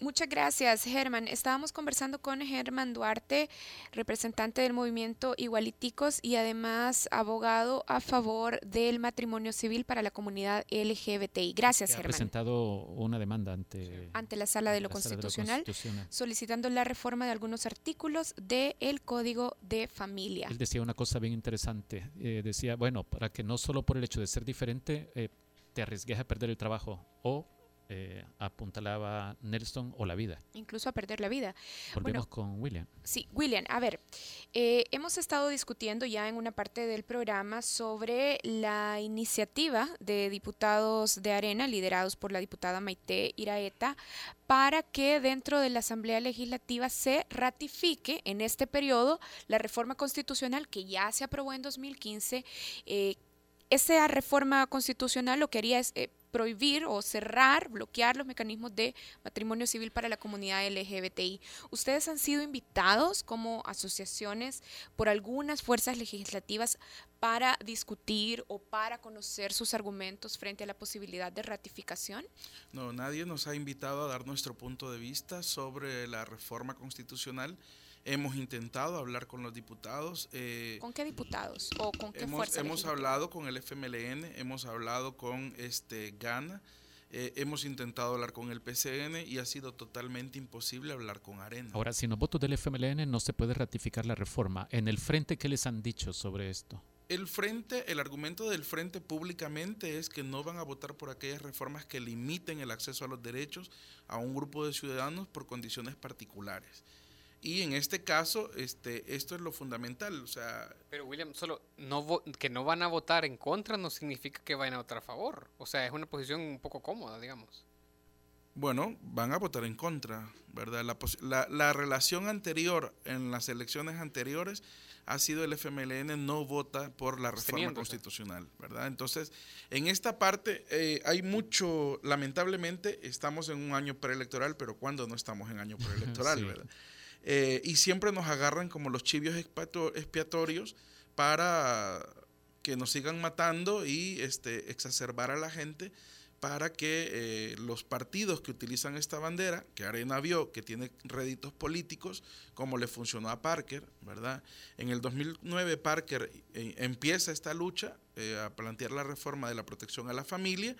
Muchas gracias, Germán. Estábamos conversando con Germán Duarte, representante del movimiento Igualiticos y además abogado a favor del matrimonio civil para la comunidad LGBTI. Gracias, Germán. Ha presentado una demanda ante, ante la Sala, de lo, constitucional, solicitando la reforma de algunos artículos del Código de Familia. Él decía una cosa bien interesante. Eh, decía, bueno, para que no solo por el hecho de ser diferente eh, te arriesgues a perder el trabajo o eh, apuntalaba Nelson o la vida. Incluso a perder la vida. Volvemos con William. Sí, William, a ver, eh, hemos estado discutiendo ya en una parte del programa sobre la iniciativa de diputados de Arena, liderados por la diputada Maite Iraeta, para que dentro de la Asamblea Legislativa se ratifique en este periodo la reforma constitucional que ya se aprobó en 2015. Eh, esa reforma constitucional lo que haría es eh, prohibir o cerrar, bloquear los mecanismos de matrimonio civil para la comunidad LGBTI. Ustedes han sido invitados como asociaciones por algunas fuerzas legislativas para discutir o para conocer sus argumentos frente a la posibilidad de ratificación? No, nadie nos ha invitado a dar nuestro punto de vista sobre la reforma constitucional. Hemos intentado hablar con los diputados. Eh, ¿Con qué diputados o con qué hemos, Hemos hablado con el FMLN, hemos hablado con este GANA, eh, hemos intentado hablar con el PCN y ha sido totalmente imposible hablar con Arena. Ahora, si no votos del FMLN no se puede ratificar la reforma. ¿En el frente qué les han dicho sobre esto? El frente, el argumento del frente públicamente es que no van a votar por aquellas reformas que limiten el acceso a los derechos a un grupo de ciudadanos por condiciones particulares. Y en este caso, este, esto es lo fundamental. O sea, Pero William, solo no que no van a votar en contra no significa que vayan a votar a favor. O sea, es una posición un poco cómoda, digamos. Bueno, van a votar en contra, ¿verdad? La, la, la relación anterior en las elecciones anteriores ha sido el FMLN no vota por la reforma constitucional, ¿verdad? Entonces, en esta parte eh, hay mucho, lamentablemente, estamos en un año preelectoral, pero cuando no estamos en año preelectoral, ¿verdad? Eh, y siempre nos agarran como los chivios expiatorios para que nos sigan matando y este, exacerbar a la gente para que eh, los partidos que utilizan esta bandera, que Arena vio que tiene réditos políticos, como le funcionó a Parker, ¿verdad? En el 2009 Parker eh, empieza esta lucha a plantear la reforma de la protección a la familia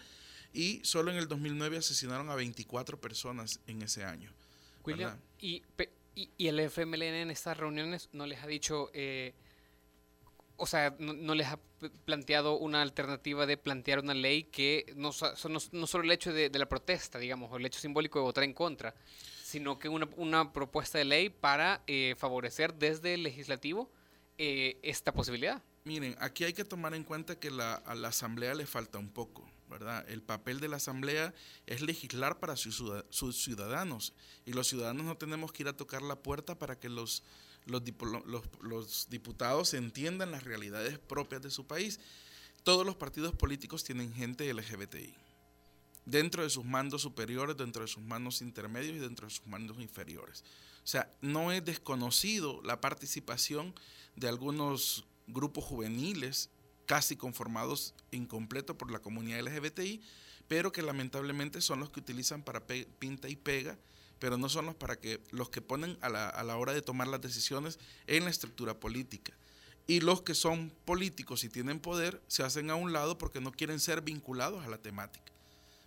y solo en el 2009 asesinaron a 24 personas en ese año. William, y y, el FMLN en estas reuniones no les ha dicho, eh, o sea, no, les ha planteado una alternativa de plantear una ley que no, no, solo el hecho de, la protesta, digamos, o el hecho simbólico de votar en contra, sino que una, una propuesta de ley para eh, favorecer desde el legislativo eh, esta posibilidad. Miren, aquí hay que tomar en cuenta que la, a la Asamblea le falta un poco. El papel de la Asamblea es legislar para sus, ciudadanos y los ciudadanos no tenemos que ir a tocar la puerta para que los, los, los, diputados entiendan las realidades propias de su país. Todos los partidos políticos tienen gente LGBTI dentro de sus mandos superiores, dentro de sus mandos intermedios y dentro de sus mandos inferiores. O sea, no es desconocido la participación de algunos grupos juveniles casi conformados incompleto por la comunidad LGBTI, pero que lamentablemente son los que utilizan para pinta y pega, pero no son los, para que, los que ponen a la, a la hora de tomar las decisiones en la estructura política. Y los que son políticos y tienen poder se hacen a un lado porque no quieren ser vinculados a la temática.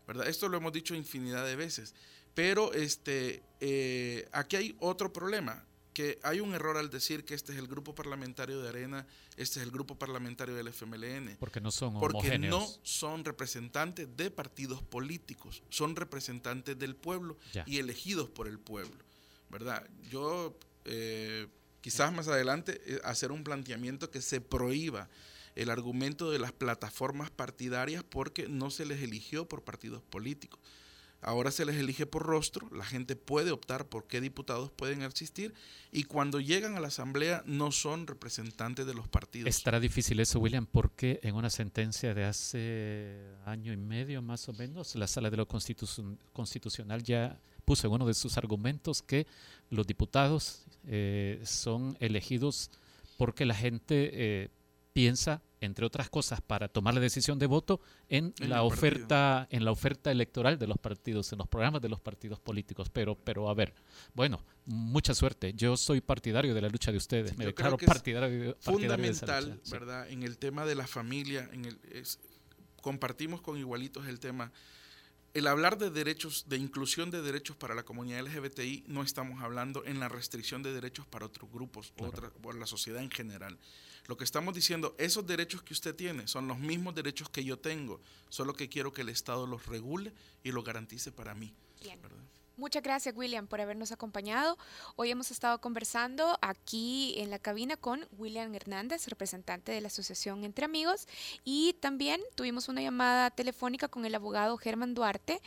¿verdad? Esto lo hemos dicho infinidad de veces. Pero este, eh, aquí hay otro problema que hay un error al decir que este es el grupo parlamentario de Arena, este es el grupo parlamentario del FMLN. Porque no son Porque no son representantes de partidos políticos, son representantes del pueblo y elegidos por el pueblo, ¿verdad? Yo eh, Quizás más adelante eh, hacer un planteamiento que se prohíba el argumento de las plataformas partidarias porque no se les eligió por partidos políticos. Ahora se les elige por rostro, la gente puede optar por qué diputados pueden existir y cuando llegan a la Asamblea no son representantes de los partidos. Estará difícil eso, William, porque en una sentencia de hace año y medio más o menos, la Sala de lo Constitucional ya puso en uno de sus argumentos que los diputados eh, son elegidos porque la gente eh, piensa entre otras cosas, para tomar la decisión de voto en, la oferta, en la oferta electoral de los partidos, en los programas de los partidos políticos. Pero, pero a ver, bueno, mucha suerte. Yo soy partidario de la lucha de ustedes. Me declaro partidario, fundamental, ¿verdad? En el tema de la familia, en el, compartimos con igualitos el tema. El hablar de derechos, de inclusión de derechos para la comunidad LGBTI, no estamos hablando en la restricción de derechos para otros grupos o por la sociedad en general. Lo que estamos diciendo, esos derechos que usted tiene son los mismos derechos que yo tengo, solo que quiero que el Estado los regule y los garantice para mí. Muchas gracias, William, por habernos acompañado. Hoy hemos estado conversando aquí en la cabina con William Hernández, representante de la Asociación Entre Amigos, y también tuvimos una llamada telefónica con el abogado Germán Duarte,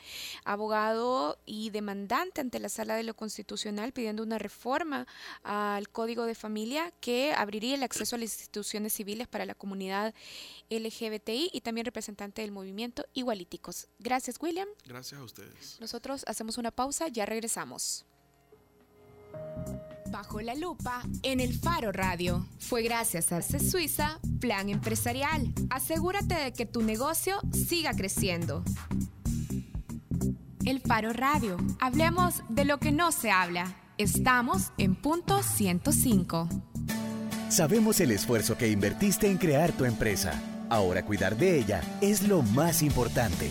abogado y demandante ante la Sala de lo Constitucional, pidiendo una reforma al Código de Familia que abriría el acceso a las instituciones civiles para la comunidad LGBTI y también representante del movimiento Igualíticos. Gracias, William. Gracias a ustedes. Nosotros hacemos una pausa ya regresamos. Bajo la lupa en el Faro Radio. Fue gracias a C Suiza Plan Empresarial. Asegúrate de que tu negocio siga creciendo. El Faro Radio. Hablemos de lo que no se habla. Estamos en punto 105. Sabemos el esfuerzo que invertiste en crear tu empresa. Ahora cuidar de ella es lo más importante.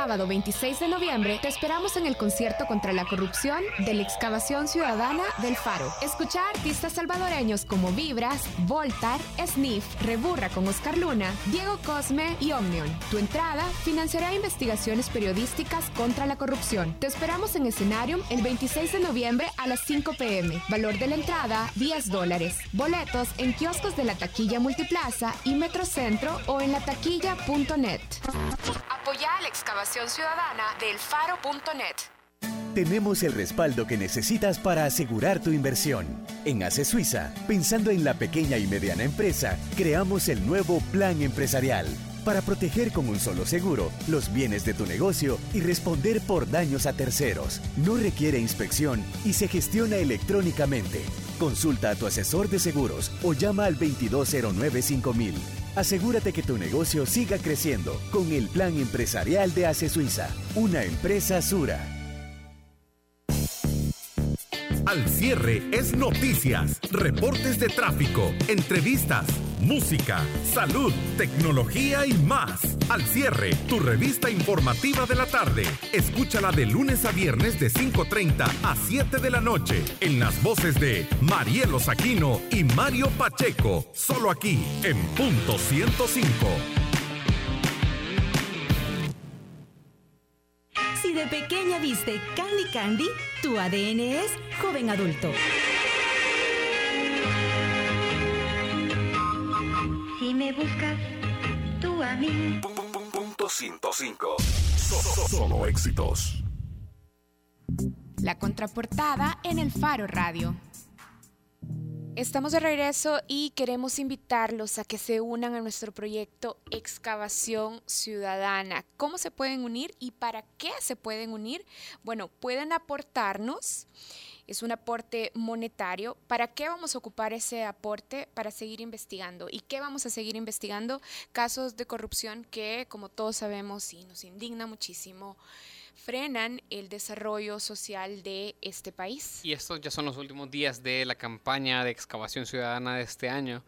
Sábado 26 de noviembre te esperamos en el concierto contra la corrupción de la excavación ciudadana del Faro. Escucha a artistas salvadoreños como Vibras, Voltar, Sniff, Reburra con Oscar Luna, Diego Cosme y Omnion. Tu entrada financiará investigaciones periodísticas contra la corrupción. Te esperamos en escenario el 26 de noviembre a las 5 pm. Valor de la entrada 10 dólares. Boletos en kioscos de la taquilla Multiplaza y Metrocentro o en la taquilla.net. Apoya la excavación ciudadana del faro.net. Tenemos el respaldo que necesitas para asegurar tu inversión. En ACE Suiza, pensando en la pequeña y mediana empresa, creamos el nuevo Plan Empresarial para proteger con un solo seguro los bienes de tu negocio y responder por daños a terceros. No requiere inspección y se gestiona electrónicamente. Consulta a tu asesor de seguros o llama al 2209 5000. Asegúrate que tu negocio siga creciendo con el plan empresarial de ACE Suiza, una empresa Sura. Al cierre es noticias, reportes de tráfico, entrevistas, música, salud, tecnología y más. Al cierre, tu revista informativa de la tarde. Escúchala de lunes a viernes de 5.30 a 7 de la noche en las voces de Marielo Saquino y Mario Pacheco. Solo aquí en punto 105. Si de pequeña viste Candy Candy, tu ADN es joven adulto. Si me buscas, Punto 105. Solo éxitos. La contraportada en el Faro Radio. Estamos de regreso y queremos invitarlos a que se unan a nuestro proyecto Excavación Ciudadana. ¿Cómo se pueden unir y para qué se pueden unir? Bueno, pueden aportarnos. Es un aporte monetario. ¿Para qué vamos a ocupar ese aporte? Para seguir investigando. ¿Y qué vamos a seguir investigando? Casos de corrupción que, como todos sabemos, y nos indigna muchísimo, frenan el desarrollo social de este país. Y estos ya son los últimos días de la campaña de excavación ciudadana de este año.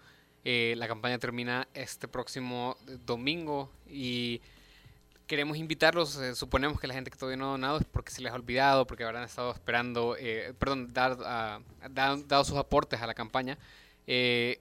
Eh, la campaña termina este próximo domingo y queremos invitarlos, eh, suponemos que la gente que todavía no ha donado es porque se les ha olvidado, porque habrán estado esperando, eh, perdón, dar, dan- dado sus aportes a la campaña. Eh,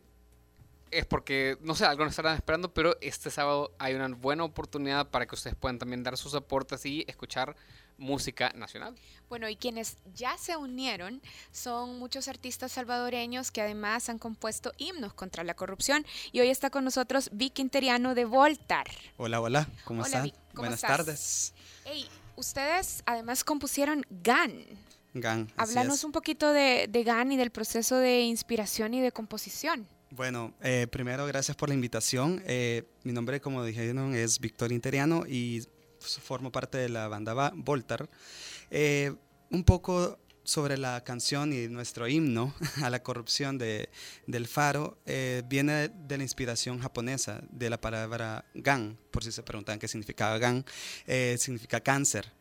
es porque, no sé, algunos estarán esperando, pero este sábado hay una buena oportunidad para que ustedes puedan también dar sus aportes y escuchar música nacional. Bueno, y quienes ya se unieron son muchos artistas salvadoreños que además han compuesto himnos contra la corrupción. Y hoy está con nosotros Vic Interiano de Voltar. Hola, hola, ¿cómo Hola, están? Vic, ¿cómo Buenas estás? tardes. Hey, ustedes además compusieron GAN. Gan, así Háblanos es. un poquito de, de GAN y del proceso de inspiración y de composición. Bueno, eh, primero gracias por la invitación. Eh, mi nombre, como dijeron, es Víctor Interiano y formo parte de la banda Voltar. Eh, un poco sobre la canción y nuestro himno a la corrupción de, del Faro eh, viene de la inspiración japonesa de la palabra gan, por si se preguntan qué significaba gan, eh, significa cáncer.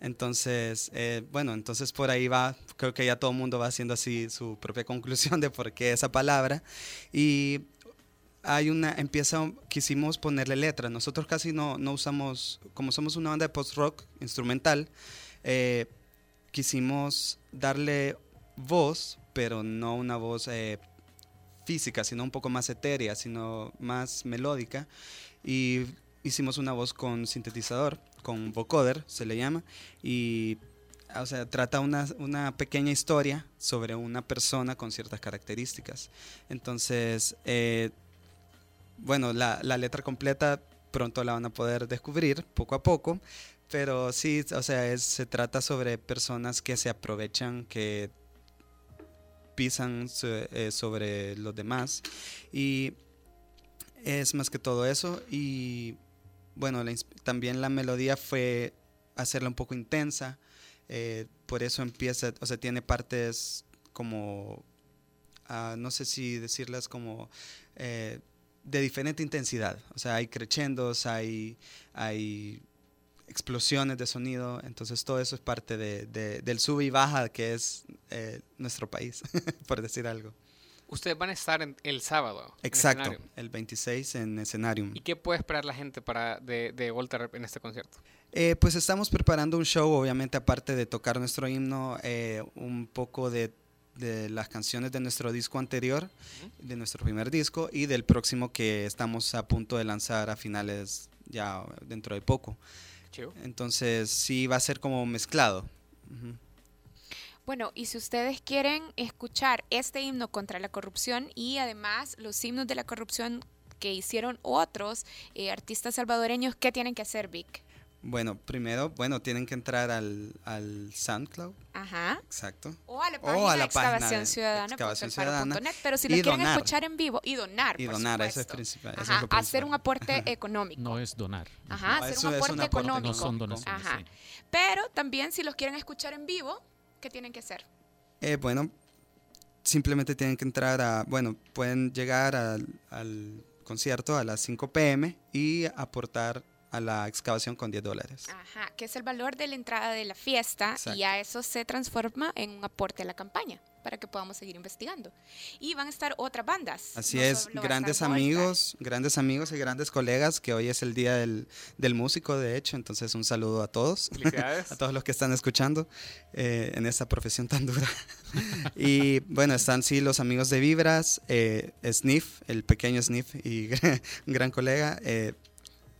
Entonces, eh, bueno, entonces por ahí va, creo que ya todo el mundo va haciendo así su propia conclusión de por qué esa palabra. Y hay una, empieza, quisimos ponerle letra. Nosotros casi no, no usamos, como somos una banda de post-rock instrumental, eh, quisimos darle voz, pero no una voz eh, física, sino un poco más etérea, sino más melódica. Y hicimos una voz con sintetizador, con vocoder se le llama, y o sea, trata una, una pequeña historia sobre una persona con ciertas características. Entonces, eh, bueno, la, la letra completa pronto la van a poder descubrir poco a poco, pero sí, o sea, se trata sobre personas que se aprovechan, que pisan eh, sobre los demás y es más que todo eso y bueno, también la melodía fue hacerla un poco intensa, eh, por eso empieza, o sea, tiene partes como, ah, no sé si decirlas como eh, de diferente intensidad, o sea, hay crescendos, hay, hay explosiones de sonido, entonces todo eso es parte de, de- del sube y baja que es eh, nuestro país, por decir algo. Ustedes van a estar en- el sábado. en Exacto, escenario. el 26 en Escenarium. ¿Y qué puede esperar la gente para de, de Voltaire en este concierto? Eh, pues estamos preparando un show, obviamente, aparte de tocar nuestro himno, eh, un poco de, de las canciones de nuestro disco anterior, de nuestro primer disco, y del próximo que estamos a punto de lanzar a finales ya dentro de poco. Chivo. Entonces sí va a ser como mezclado. Bueno, y si ustedes quieren escuchar este himno contra la corrupción y además los himnos de la corrupción que hicieron otros eh, artistas salvadoreños, ¿qué tienen que hacer, Vic? Bueno, primero, bueno, tienen que entrar al, al SoundCloud, Ajá. exacto. O a la O página a la de página excavación de ciudadana. Excavación Ciudadana net, pero si y los quieren donar. escuchar en vivo y donar, Y por donar, eso es supuesto. principal. eso es Ajá, lo hacer principal. un aporte económico. No es donar. Ajá, No, hacer un es aporte un aporte económico. No son donaciones, Ajá. sí. Pero también si los quieren escuchar en vivo, ¿qué tienen que hacer? Eh, bueno, simplemente tienen que entrar a, bueno, pueden llegar al, al concierto a las 5 pm y aportar a la excavación con 10 dólares. Ajá, que es el valor de la entrada de la fiesta Exacto. y ya eso se transforma en un aporte a la campaña para que podamos seguir investigando. Y van a estar otras bandas. Así no es, a grandes Volta. amigos, grandes amigos y grandes colegas, que hoy es el día del, del músico, de hecho, entonces un saludo a todos, a todos los que están escuchando eh, en esta profesión tan dura. y bueno, están sí los amigos de Vibras, eh, Sniff, el pequeño Sniff y un gran colega, eh,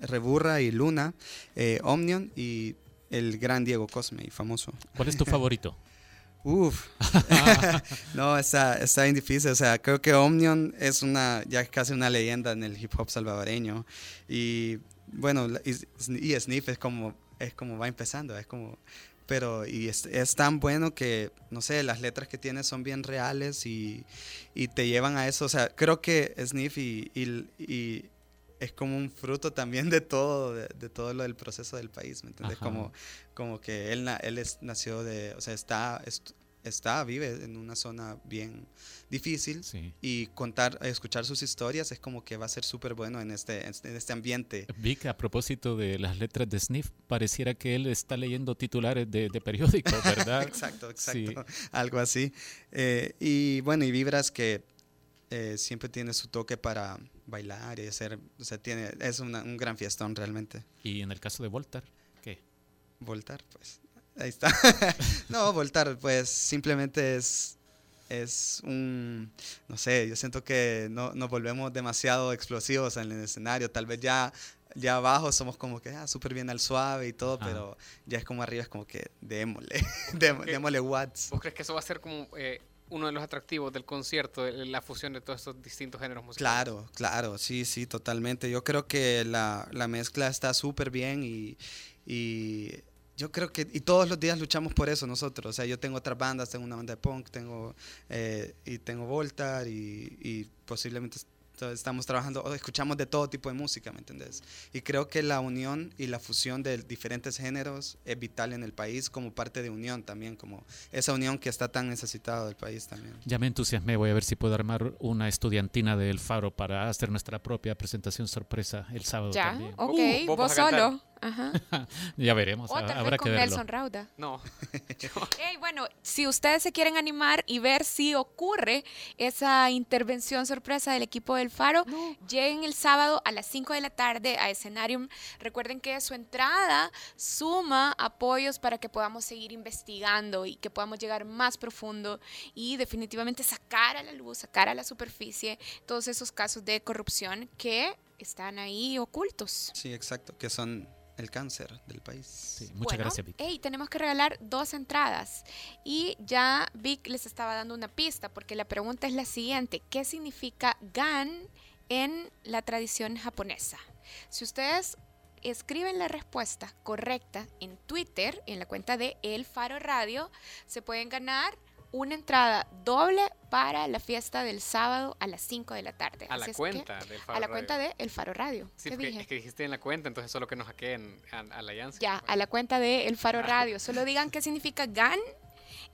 Reburra y Luna, eh, Omnion y el gran Diego Cosme, famoso. ¿Cuál es tu favorito? Uf, no, está, está bien difícil. O sea, creo que Omnion es una, ya casi una leyenda en el hip hop salvadoreño. Y bueno, y, y Sniff es como, es como va empezando, es como, pero y es, es tan bueno que, no sé, las letras que tiene son bien reales y, y te llevan a eso. O sea, creo que Sniff y, y- y es como un fruto también de todo, de, de todo lo del proceso del país, ¿me entiendes? Ajá. Como, como que él, él es, nació de, o sea, está, est- está, vive en una zona bien difícil Sí. y contar, escuchar sus historias es como que va a ser súper bueno en este, en este ambiente. Vic, a propósito de las letras de Sniff, pareciera que él está leyendo titulares de, de periódicos, ¿verdad? exacto, Sí. exacto, algo así. Eh, y bueno, y Vibras que eh, siempre tiene su toque para bailar y hacer, o sea, tiene, es una- un gran fiestón realmente. Y en el caso de Voltar, ¿qué? Voltar, pues, ahí está. no, Voltar, pues, simplemente es, es un, no sé, yo siento que no, nos volvemos demasiado explosivos en el escenario, tal vez ya... Ya abajo somos como que ah, súper bien al suave y todo, Ajá. pero ya es como arriba, es como que démosle, dém- démosle watts. ¿Vos crees que eso va a ser como eh, uno de los atractivos del concierto, la fusión de todos estos distintos géneros musicales? Claro, claro, sí, sí, totalmente. Yo creo que la, la mezcla está súper bien y, y yo creo que, y todos los días luchamos por eso nosotros. O sea, yo tengo otras bandas, tengo una banda de punk, tengo, eh, y tengo Voltar y, y posiblemente estamos trabajando, escuchamos de todo tipo de música, ¿me entendés? Y creo que la unión y la fusión de diferentes géneros es vital en el país como parte de unión también, como esa unión que está tan necesitada del país también. Ya me entusiasmé, voy a ver si puedo armar una estudiantina del Faro para hacer nuestra propia presentación sorpresa el sábado Ya, también. ok, Uh, vos, solo. Ajá. ya veremos, O tal vez habrá que con. Nelson Rauda. No. Ey, bueno, si ustedes se quieren animar y ver si ocurre esa intervención sorpresa del equipo del Faro, lleguen el sábado a las 5 de la tarde a Escenarium. Recuerden que su entrada suma apoyos para que podamos seguir investigando y que podamos llegar más profundo y definitivamente sacar a la luz, sacar a la superficie todos esos casos de corrupción que están ahí ocultos. Sí, exacto, que son el cáncer del país. muchas Bueno, gracias, Vic. Hey, tenemos que regalar dos entradas. Y ya Vic les estaba dando una pista, porque la pregunta es la siguiente: ¿qué significa GAN en la tradición japonesa? Si ustedes escriben la respuesta correcta en Twitter, en la cuenta de El Faro Radio, se pueden ganar una entrada doble para la fiesta del sábado a las 5 de la tarde. A la Así es cuenta que- del Faro A la Radio. cuenta de El Faro Radio. Sí, ¿Qué dije? es que dijiste en la cuenta, entonces solo que nos hackeen a, a la Yancy. Ya, a la cuenta de El Faro Radio. Solo digan qué significa GAN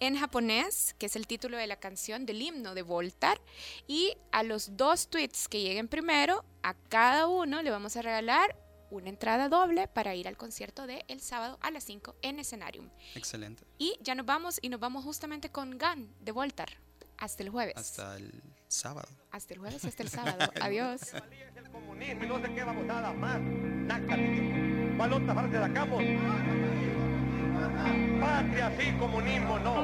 en japonés, que es el título de la canción del himno de Voltar. Y a los dos tweets que lleguen primero, a cada uno le vamos a regalar una entrada doble para ir al concierto de el sábado a las 5 en Escenarium. Excelente. Y ya nos vamos y nos vamos justamente con GAN de Voltar. Hasta el jueves. Hasta el sábado. Hasta el jueves y hasta el sábado. Adiós. Patria sí, comunismo no.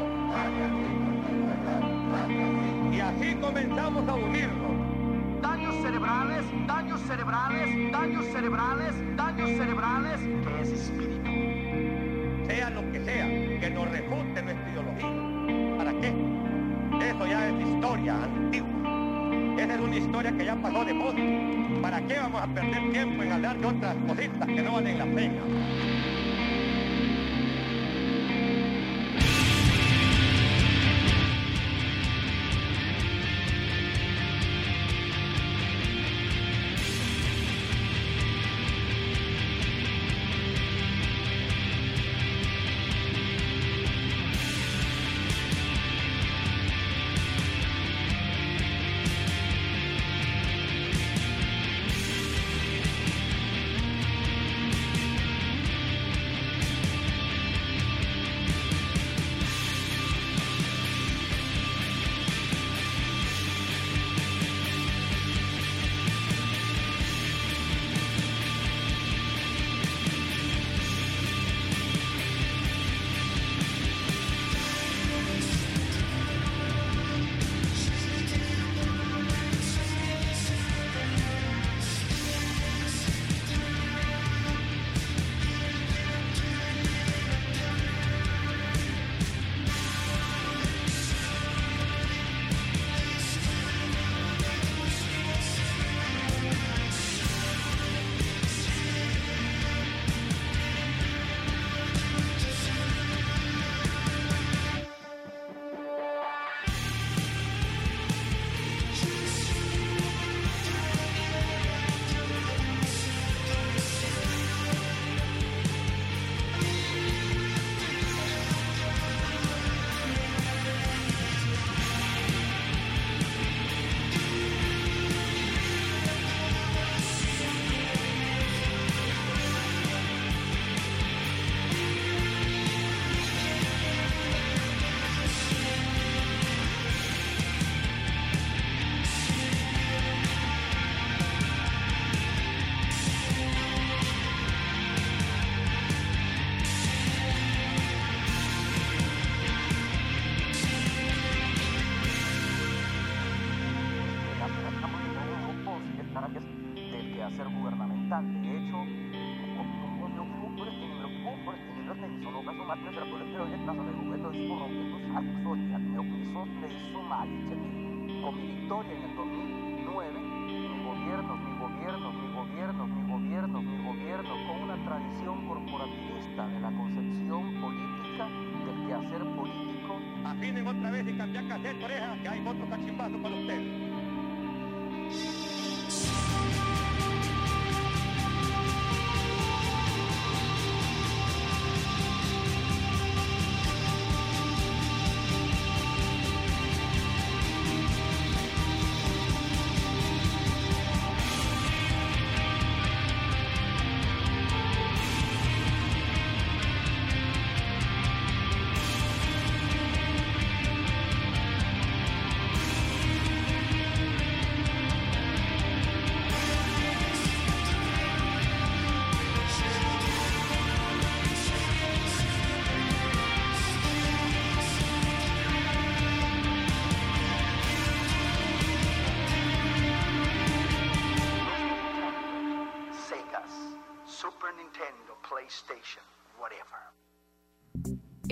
Y así comenzamos a unirnos. Daños cerebrales, daños cerebrales, daños cerebrales, daños cerebrales, que es espíritu. Sea lo que sea, que nos refute nuestra ideología. ¿Para qué? Eso ya es historia antigua. Esa es una historia que ya pasó de moda. ¿Para qué vamos a perder tiempo en hablar de otras cositas que no valen la pena?